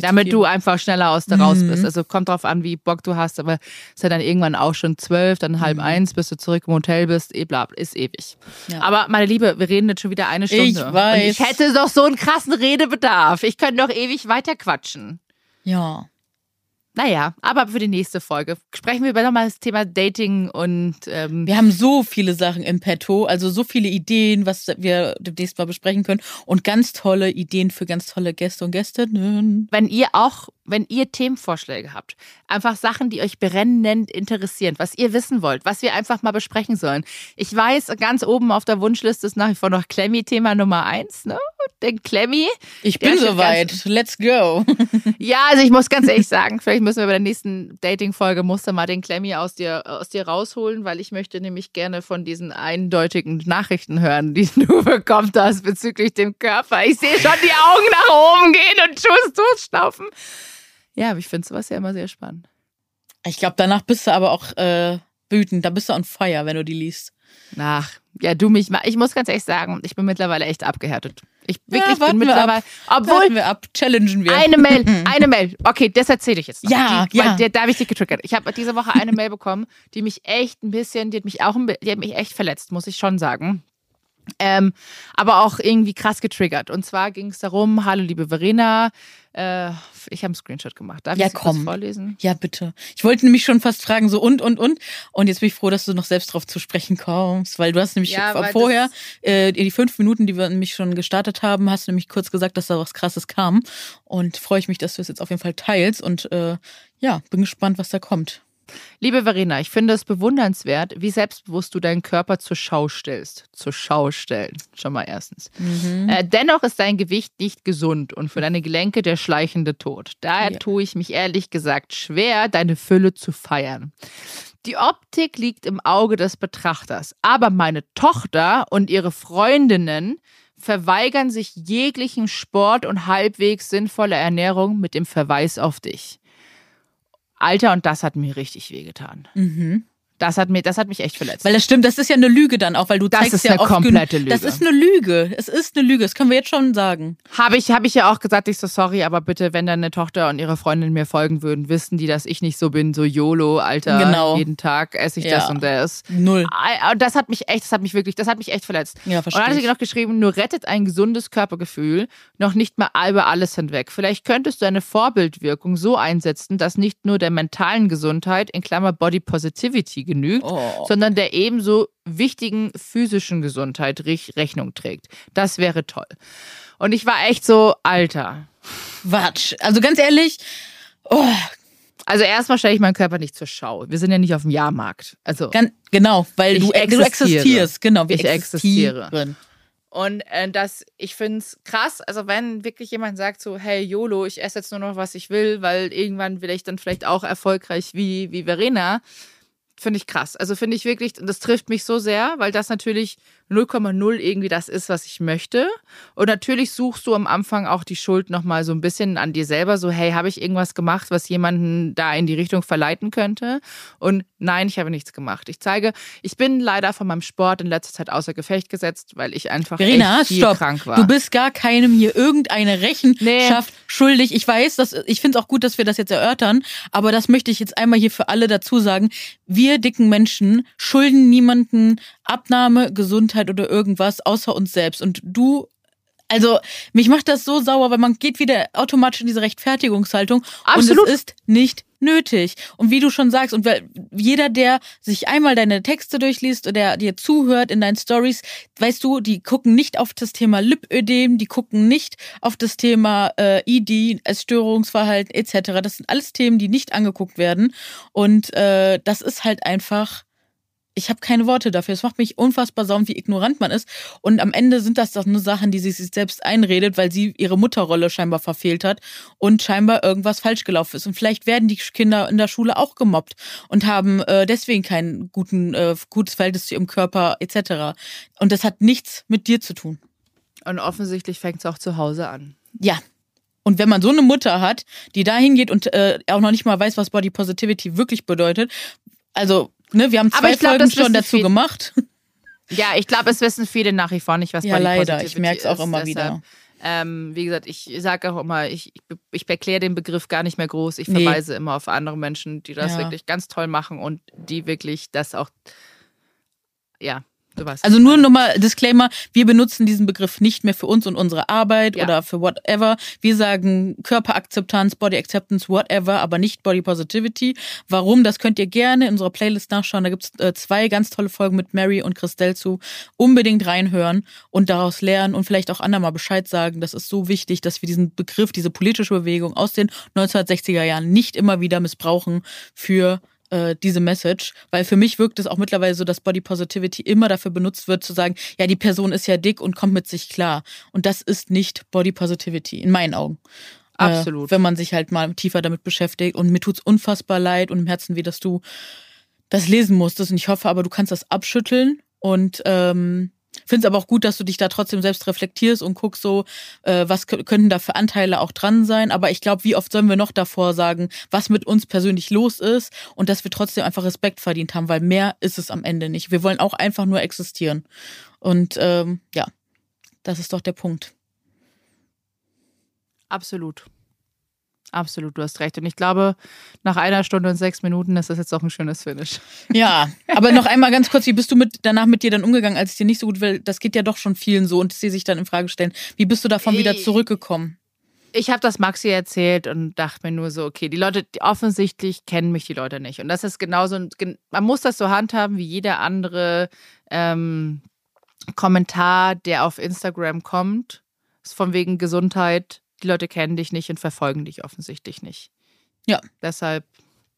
Damit du einfach schneller aus der raus Mhm. bist. Also kommt drauf an, wie Bock du hast, aber es ist ja dann irgendwann auch schon zwölf, dann halb Mhm. eins, bis du zurück im Hotel bist, eh bla, ist ewig. Ja. Aber meine Liebe, wir reden jetzt schon wieder eine Stunde. Ich weiß. Und ich hätte doch so einen krassen Redebedarf. Ich könnte doch ewig weiter quatschen. Ja. Naja, aber für die nächste Folge sprechen wir über nochmal das Thema Dating und ähm, Wir haben so viele Sachen im Petto, also so viele Ideen, was wir demnächst mal besprechen können und ganz tolle Ideen für ganz tolle Gäste und Gästinnen. wenn ihr auch, wenn ihr Themenvorschläge habt, einfach Sachen, die euch brennend interessieren, was ihr wissen wollt, was wir einfach mal besprechen sollen. Ich weiß, ganz oben auf der Wunschliste ist nach wie vor noch Klemmi-Thema Nummer eins, ne? Den Klemmi. Ich bin soweit. Let's go. Ja, also ich muss ganz ehrlich sagen, vielleicht müssen wir bei der nächsten Dating-Folge musst du mal den Klemmi aus dir, aus dir rausholen, weil ich möchte nämlich gerne von diesen eindeutigen Nachrichten hören, die du bekommen hast bezüglich dem Körper. Ich sehe schon die Augen nach oben gehen und Schuss durchschnaufen. Ja, aber ich finde sowas ja immer sehr spannend. Ich glaube, danach bist du aber auch äh, wütend. Da bist du on fire, wenn du die liest. Ach, ja, du mich mal. Ich muss ganz ehrlich sagen, ich bin mittlerweile echt abgehärtet. Ich wirklich warten bin mittlerweile, Warten obwohl wir ab, challengen wir. eine Mail, eine Mail. Okay, das erzähle ich jetzt noch. Ja, die, weil ja. Der, da habe ich dich getriggert. Ich habe diese Woche eine Mail bekommen, die mich echt ein bisschen, die hat mich auch, die hat mich echt verletzt, muss ich schon sagen. Ähm, aber auch irgendwie krass getriggert. Und zwar ging es darum, hallo liebe Verena, äh, ich habe einen Screenshot gemacht. Darf Ja, ich komm. vorlesen? Ja, bitte. Ich wollte nämlich schon fast fragen, so und, und, und. Und jetzt bin ich froh, dass du noch selbst drauf zu sprechen kommst, weil du hast nämlich Ja, vorher, äh, die fünf Minuten, die wir nämlich schon gestartet haben, hast du nämlich kurz gesagt, dass da was Krasses kam. Und freue ich mich, dass du es jetzt auf jeden Fall teilst. Und äh, ja, bin gespannt, was da kommt. Liebe Verena, ich finde es bewundernswert, wie selbstbewusst du deinen Körper zur Schau stellst. Zur Schau stellen. Schon mal erstens. Äh, dennoch ist dein Gewicht nicht gesund und für deine Gelenke der schleichende Tod. Daher Ja. tue ich mich ehrlich gesagt schwer, deine Fülle zu feiern. Die Optik liegt im Auge des Betrachters, aber meine Tochter und ihre Freundinnen verweigern sich jeglichen Sport und halbwegs sinnvolle Ernährung mit dem Verweis auf dich. Alter, und das hat mir richtig wehgetan. Mhm. Das hat, mir, das hat mich echt verletzt. Weil das stimmt, das ist ja eine Lüge dann auch, weil du Das zeigst ist ja eine oft komplette genug- Das Lüge. ist eine Lüge. Es ist eine Lüge. Das können wir jetzt schon sagen. Habe ich, hab ich ja auch gesagt, ich so, sorry, aber bitte, wenn deine Tochter und ihre Freundin mir folgen würden, wissen die, dass ich nicht so bin, so YOLO, Alter, Genau. jeden Tag esse ich Ja. das und das. Null. Das hat mich echt, das hat mich wirklich, das hat mich echt verletzt. Ja, Und dann hat verstehe sie noch geschrieben, nur rettet ein gesundes Körpergefühl noch nicht mal über alles hinweg. Vielleicht könntest du eine Vorbildwirkung so einsetzen, dass nicht nur der mentalen Gesundheit, in Klammer Body Positivity genügt, Oh. sondern der ebenso wichtigen physischen Gesundheit Rech- Rechnung trägt. Das wäre toll. Und ich war echt so, Alter. Quatsch. Also ganz ehrlich, oh, Also erstmal stelle ich meinen Körper nicht zur Schau. Wir sind ja nicht auf dem Jahrmarkt. Also ganz, genau, weil du, du existiere. existierst. Genau, wir Ich existiere. Und äh, das, ich finde es krass, also wenn wirklich jemand sagt so, hey YOLO, ich esse jetzt nur noch, was ich will, weil irgendwann will ich dann vielleicht auch erfolgreich wie, wie Verena, finde ich krass. Also finde ich wirklich, und das trifft mich so sehr, weil das natürlich 0,0 irgendwie das ist, was ich möchte. Und natürlich suchst du am Anfang auch die Schuld nochmal so ein bisschen an dir selber, so, hey, habe ich irgendwas gemacht, was jemanden da in die Richtung verleiten könnte? Und nein, ich habe nichts gemacht. Ich zeige, ich bin leider von meinem Sport in letzter Zeit außer Gefecht gesetzt, weil ich einfach Verena, echt viel stopp. krank war. Du bist gar keinem hier irgendeine Rechenschaft schuldig. Ich weiß, dass ich finde es auch gut, dass wir das jetzt erörtern, aber das möchte ich jetzt einmal hier für alle dazu sagen. Wir dicken Menschen schulden niemanden Abnahme, Gesundheit oder irgendwas außer uns selbst. Und du Also, mich macht das so sauer, weil man geht wieder automatisch in diese Rechtfertigungshaltung. Absolut. Und es ist nicht nötig. Und wie du schon sagst, und weil jeder, der sich einmal deine Texte durchliest oder der dir zuhört in deinen Stories, weißt du, die gucken nicht auf das Thema Lipödem, die gucken nicht auf das Thema äh, ID, Essstörungsverhalten etc. Das sind alles Themen, die nicht angeguckt werden. Und äh, das ist halt einfach ich habe keine Worte dafür. Es macht mich unfassbar sauer, wie ignorant man ist. Und am Ende sind das doch nur Sachen, die sie sich selbst einredet, weil sie ihre Mutterrolle scheinbar verfehlt hat und scheinbar irgendwas falsch gelaufen ist. Und vielleicht werden die Kinder in der Schule auch gemobbt und haben äh, deswegen kein guten, äh, gutes Verhältnis zu ihrem Körper etc. Und das hat nichts mit dir zu tun. Und offensichtlich fängt es auch zu Hause an. Ja, und wenn man so eine Mutter hat, die da hingeht und äh, auch noch nicht mal weiß, was Body Positivity wirklich bedeutet, also Ne, wir haben zwei glaub, Folgen schon dazu viel. gemacht. Ja, ich glaube, es wissen viele nach wie vor nicht, was ja, leider. Ich merke es auch immer Deshalb, wieder. Ähm, wie gesagt, ich sage auch immer, ich, ich erkläre den Begriff gar nicht mehr groß. Ich verweise nee. immer auf andere Menschen, die das ja. wirklich ganz toll machen und die wirklich das auch, ja, Weißt also nur nochmal Disclaimer, wir benutzen diesen Begriff nicht mehr für uns und unsere Arbeit ja. oder für whatever. Wir sagen Körperakzeptanz, Body Acceptance, whatever, aber nicht Body Positivity. Warum? Das könnt ihr gerne in unserer Playlist nachschauen. Da gibt's äh, zwei ganz tolle Folgen mit Mary und Christelle zu. Unbedingt reinhören und daraus lernen und vielleicht auch anderen mal Bescheid sagen. Das ist so wichtig, dass wir diesen Begriff, diese politische Bewegung aus den 1960er Jahren nicht immer wieder missbrauchen für äh, diese Message, weil für mich wirkt es auch mittlerweile so, dass Body Positivity immer dafür benutzt wird, zu sagen, ja, die Person ist ja dick und kommt mit sich klar. Und das ist nicht Body Positivity, in meinen Augen. Äh, Absolut. Äh, wenn man sich halt mal tiefer damit beschäftigt. Und mir tut's unfassbar leid und im Herzen weh, dass du das lesen musstest. Und ich hoffe aber, du kannst das abschütteln und ähm, Finde es aber auch gut, dass du dich da trotzdem selbst reflektierst und guckst so, äh, was könnten da für Anteile auch dran sein. Aber ich glaube, wie oft sollen wir noch davor sagen, was mit uns persönlich los ist und dass wir trotzdem einfach Respekt verdient haben, weil mehr ist es am Ende nicht. Wir wollen auch einfach nur existieren. Und ähm, ja, das ist doch der Punkt. Absolut. Absolut, du hast recht. Und ich glaube, nach einer Stunde und sechs Minuten ist das jetzt auch ein schönes Finish. Ja, aber noch einmal ganz kurz, wie bist du mit, danach mit dir dann umgegangen, als es dir nicht so gut will? Das geht ja doch schon vielen so und sie sich dann in Frage stellen. Wie bist du davon wieder zurückgekommen? Ich habe das Maxi erzählt und dachte mir nur so, okay, die Leute, die offensichtlich kennen mich die Leute nicht. Und das ist genauso, man muss das so handhaben wie jeder andere ähm, Kommentar, der auf Instagram kommt. Ist von wegen Gesundheit die Leute kennen dich nicht und verfolgen dich offensichtlich nicht. Ja. Deshalb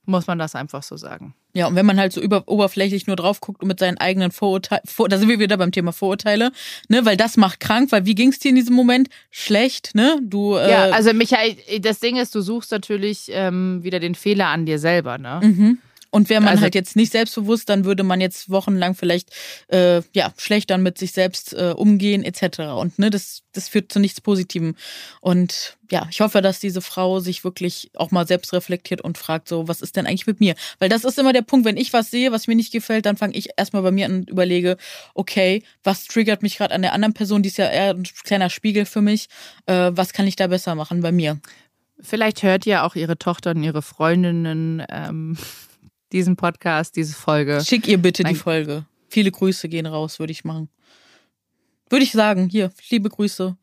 muss man das einfach so sagen. Ja, und wenn man halt so über, oberflächlich nur drauf guckt und mit seinen eigenen Vorurteilen, vor, da sind wir wieder beim Thema Vorurteile, ne, weil das macht krank, weil wie ging es dir in diesem Moment? Schlecht, ne? Du. Äh ja, also Michael, das Ding ist, du suchst natürlich ähm, wieder den Fehler an dir selber, ne? Mhm. Und wäre man also, halt jetzt nicht selbstbewusst, dann würde man jetzt wochenlang vielleicht äh, ja schlecht dann mit sich selbst äh, umgehen etc. Und ne, das das führt zu nichts Positivem. Und ja, ich hoffe, dass diese Frau sich wirklich auch mal selbst reflektiert und fragt so, was ist denn eigentlich mit mir? Weil das ist immer der Punkt, wenn ich was sehe, was mir nicht gefällt, dann fange ich erstmal bei mir an und überlege, okay, was triggert mich gerade an der anderen Person? Die ist ja eher ein kleiner Spiegel für mich. Äh, was kann ich da besser machen bei mir? Vielleicht hört ja auch ihre Tochter und ihre Freundinnen ähm, diesen Podcast, diese Folge. Schick ihr bitte die Folge. Viele Grüße gehen raus, würde ich machen. Würde ich sagen, hier, liebe Grüße.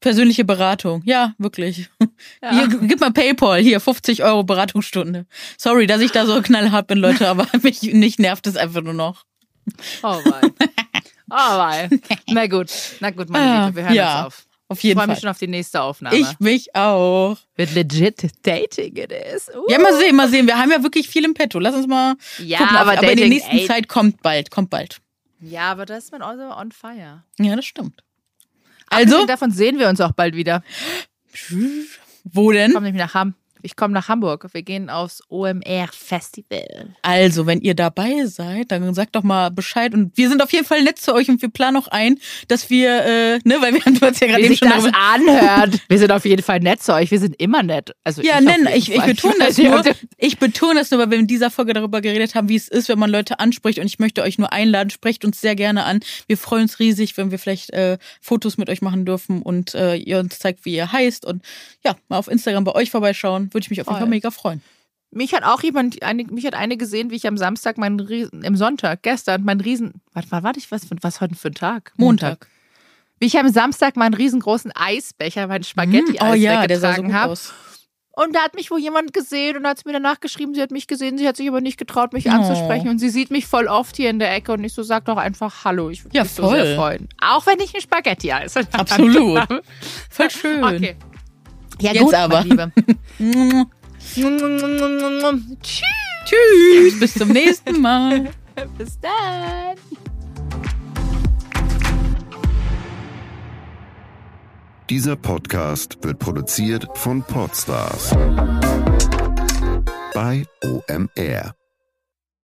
Persönliche Beratung. Ja, wirklich. Ja. Hier, gib mal PayPal. Hier, 50 Euro Beratungsstunde. Sorry, dass ich da so knallhart bin, Leute, aber mich nicht nervt es einfach nur noch. Oh, wei. Oh, wei. Na gut. Na gut, meine Liebe, wir hören ja. uns auf. Auf jeden ich freue mich schon auf die nächste Aufnahme. Ich mich auch. Wird legit Dating it is. Uh. Ja, mal sehen, mal sehen. Wir haben ja wirklich viel im Petto. Lass uns mal ja, gucken. Aber, aber in der nächsten ey. Zeit kommt bald, kommt bald. Ja, aber das ist man also on fire. Ja, das stimmt. Also davon sehen wir uns auch bald wieder. Wo denn? Komm nämlich nach Hamm. Ich komme nach Hamburg. Wir gehen aufs OMR Festival. Also, wenn ihr dabei seid, dann sagt doch mal Bescheid. Und wir sind auf jeden Fall nett zu euch und wir planen auch ein, dass wir, äh, ne, weil wir haben uns ja gerade eben schon das darüber anhört. Wir sind auf jeden Fall nett zu euch. Wir sind immer nett. Also ja, nein, ich, ich, betone das nur. Ich betone das nur, weil wir in dieser Folge darüber geredet haben, wie es ist, wenn man Leute anspricht. Und ich möchte euch nur einladen. Sprecht uns sehr gerne an. Wir freuen uns riesig, wenn wir vielleicht äh, Fotos mit euch machen dürfen und äh, ihr uns zeigt, wie ihr heißt und ja, mal auf Instagram bei euch vorbeischauen würde ich mich auf jeden Fall mega freuen. Mich hat auch jemand, eine, mich hat eine gesehen, wie ich am Samstag meinen Riesen, im Sonntag, gestern, mein Riesen, was war, warte ich, was, was heute für ein Tag? Montag. wie ich am Samstag meinen riesengroßen Eisbecher, meinen Spaghetti-Eis oh ja, der sah so weggetragen gut habe. Und da hat mich wohl jemand gesehen und hat es mir danach geschrieben, sie hat mich gesehen, sie hat sich aber nicht getraut, mich anzusprechen. Und sie sieht mich voll oft hier in der Ecke und ich so, sag doch einfach Hallo. Ich würde Ja, mich so sehr voll. freuen. Auch wenn ich ein Spaghetti-Eis Absolut. Voll schön. Okay. Ja, Jetzt gut, aber. Tschüss. Tschüss. Bis zum nächsten Mal. Bis dann. Dieser Podcast wird produziert von Podstars bei OMR.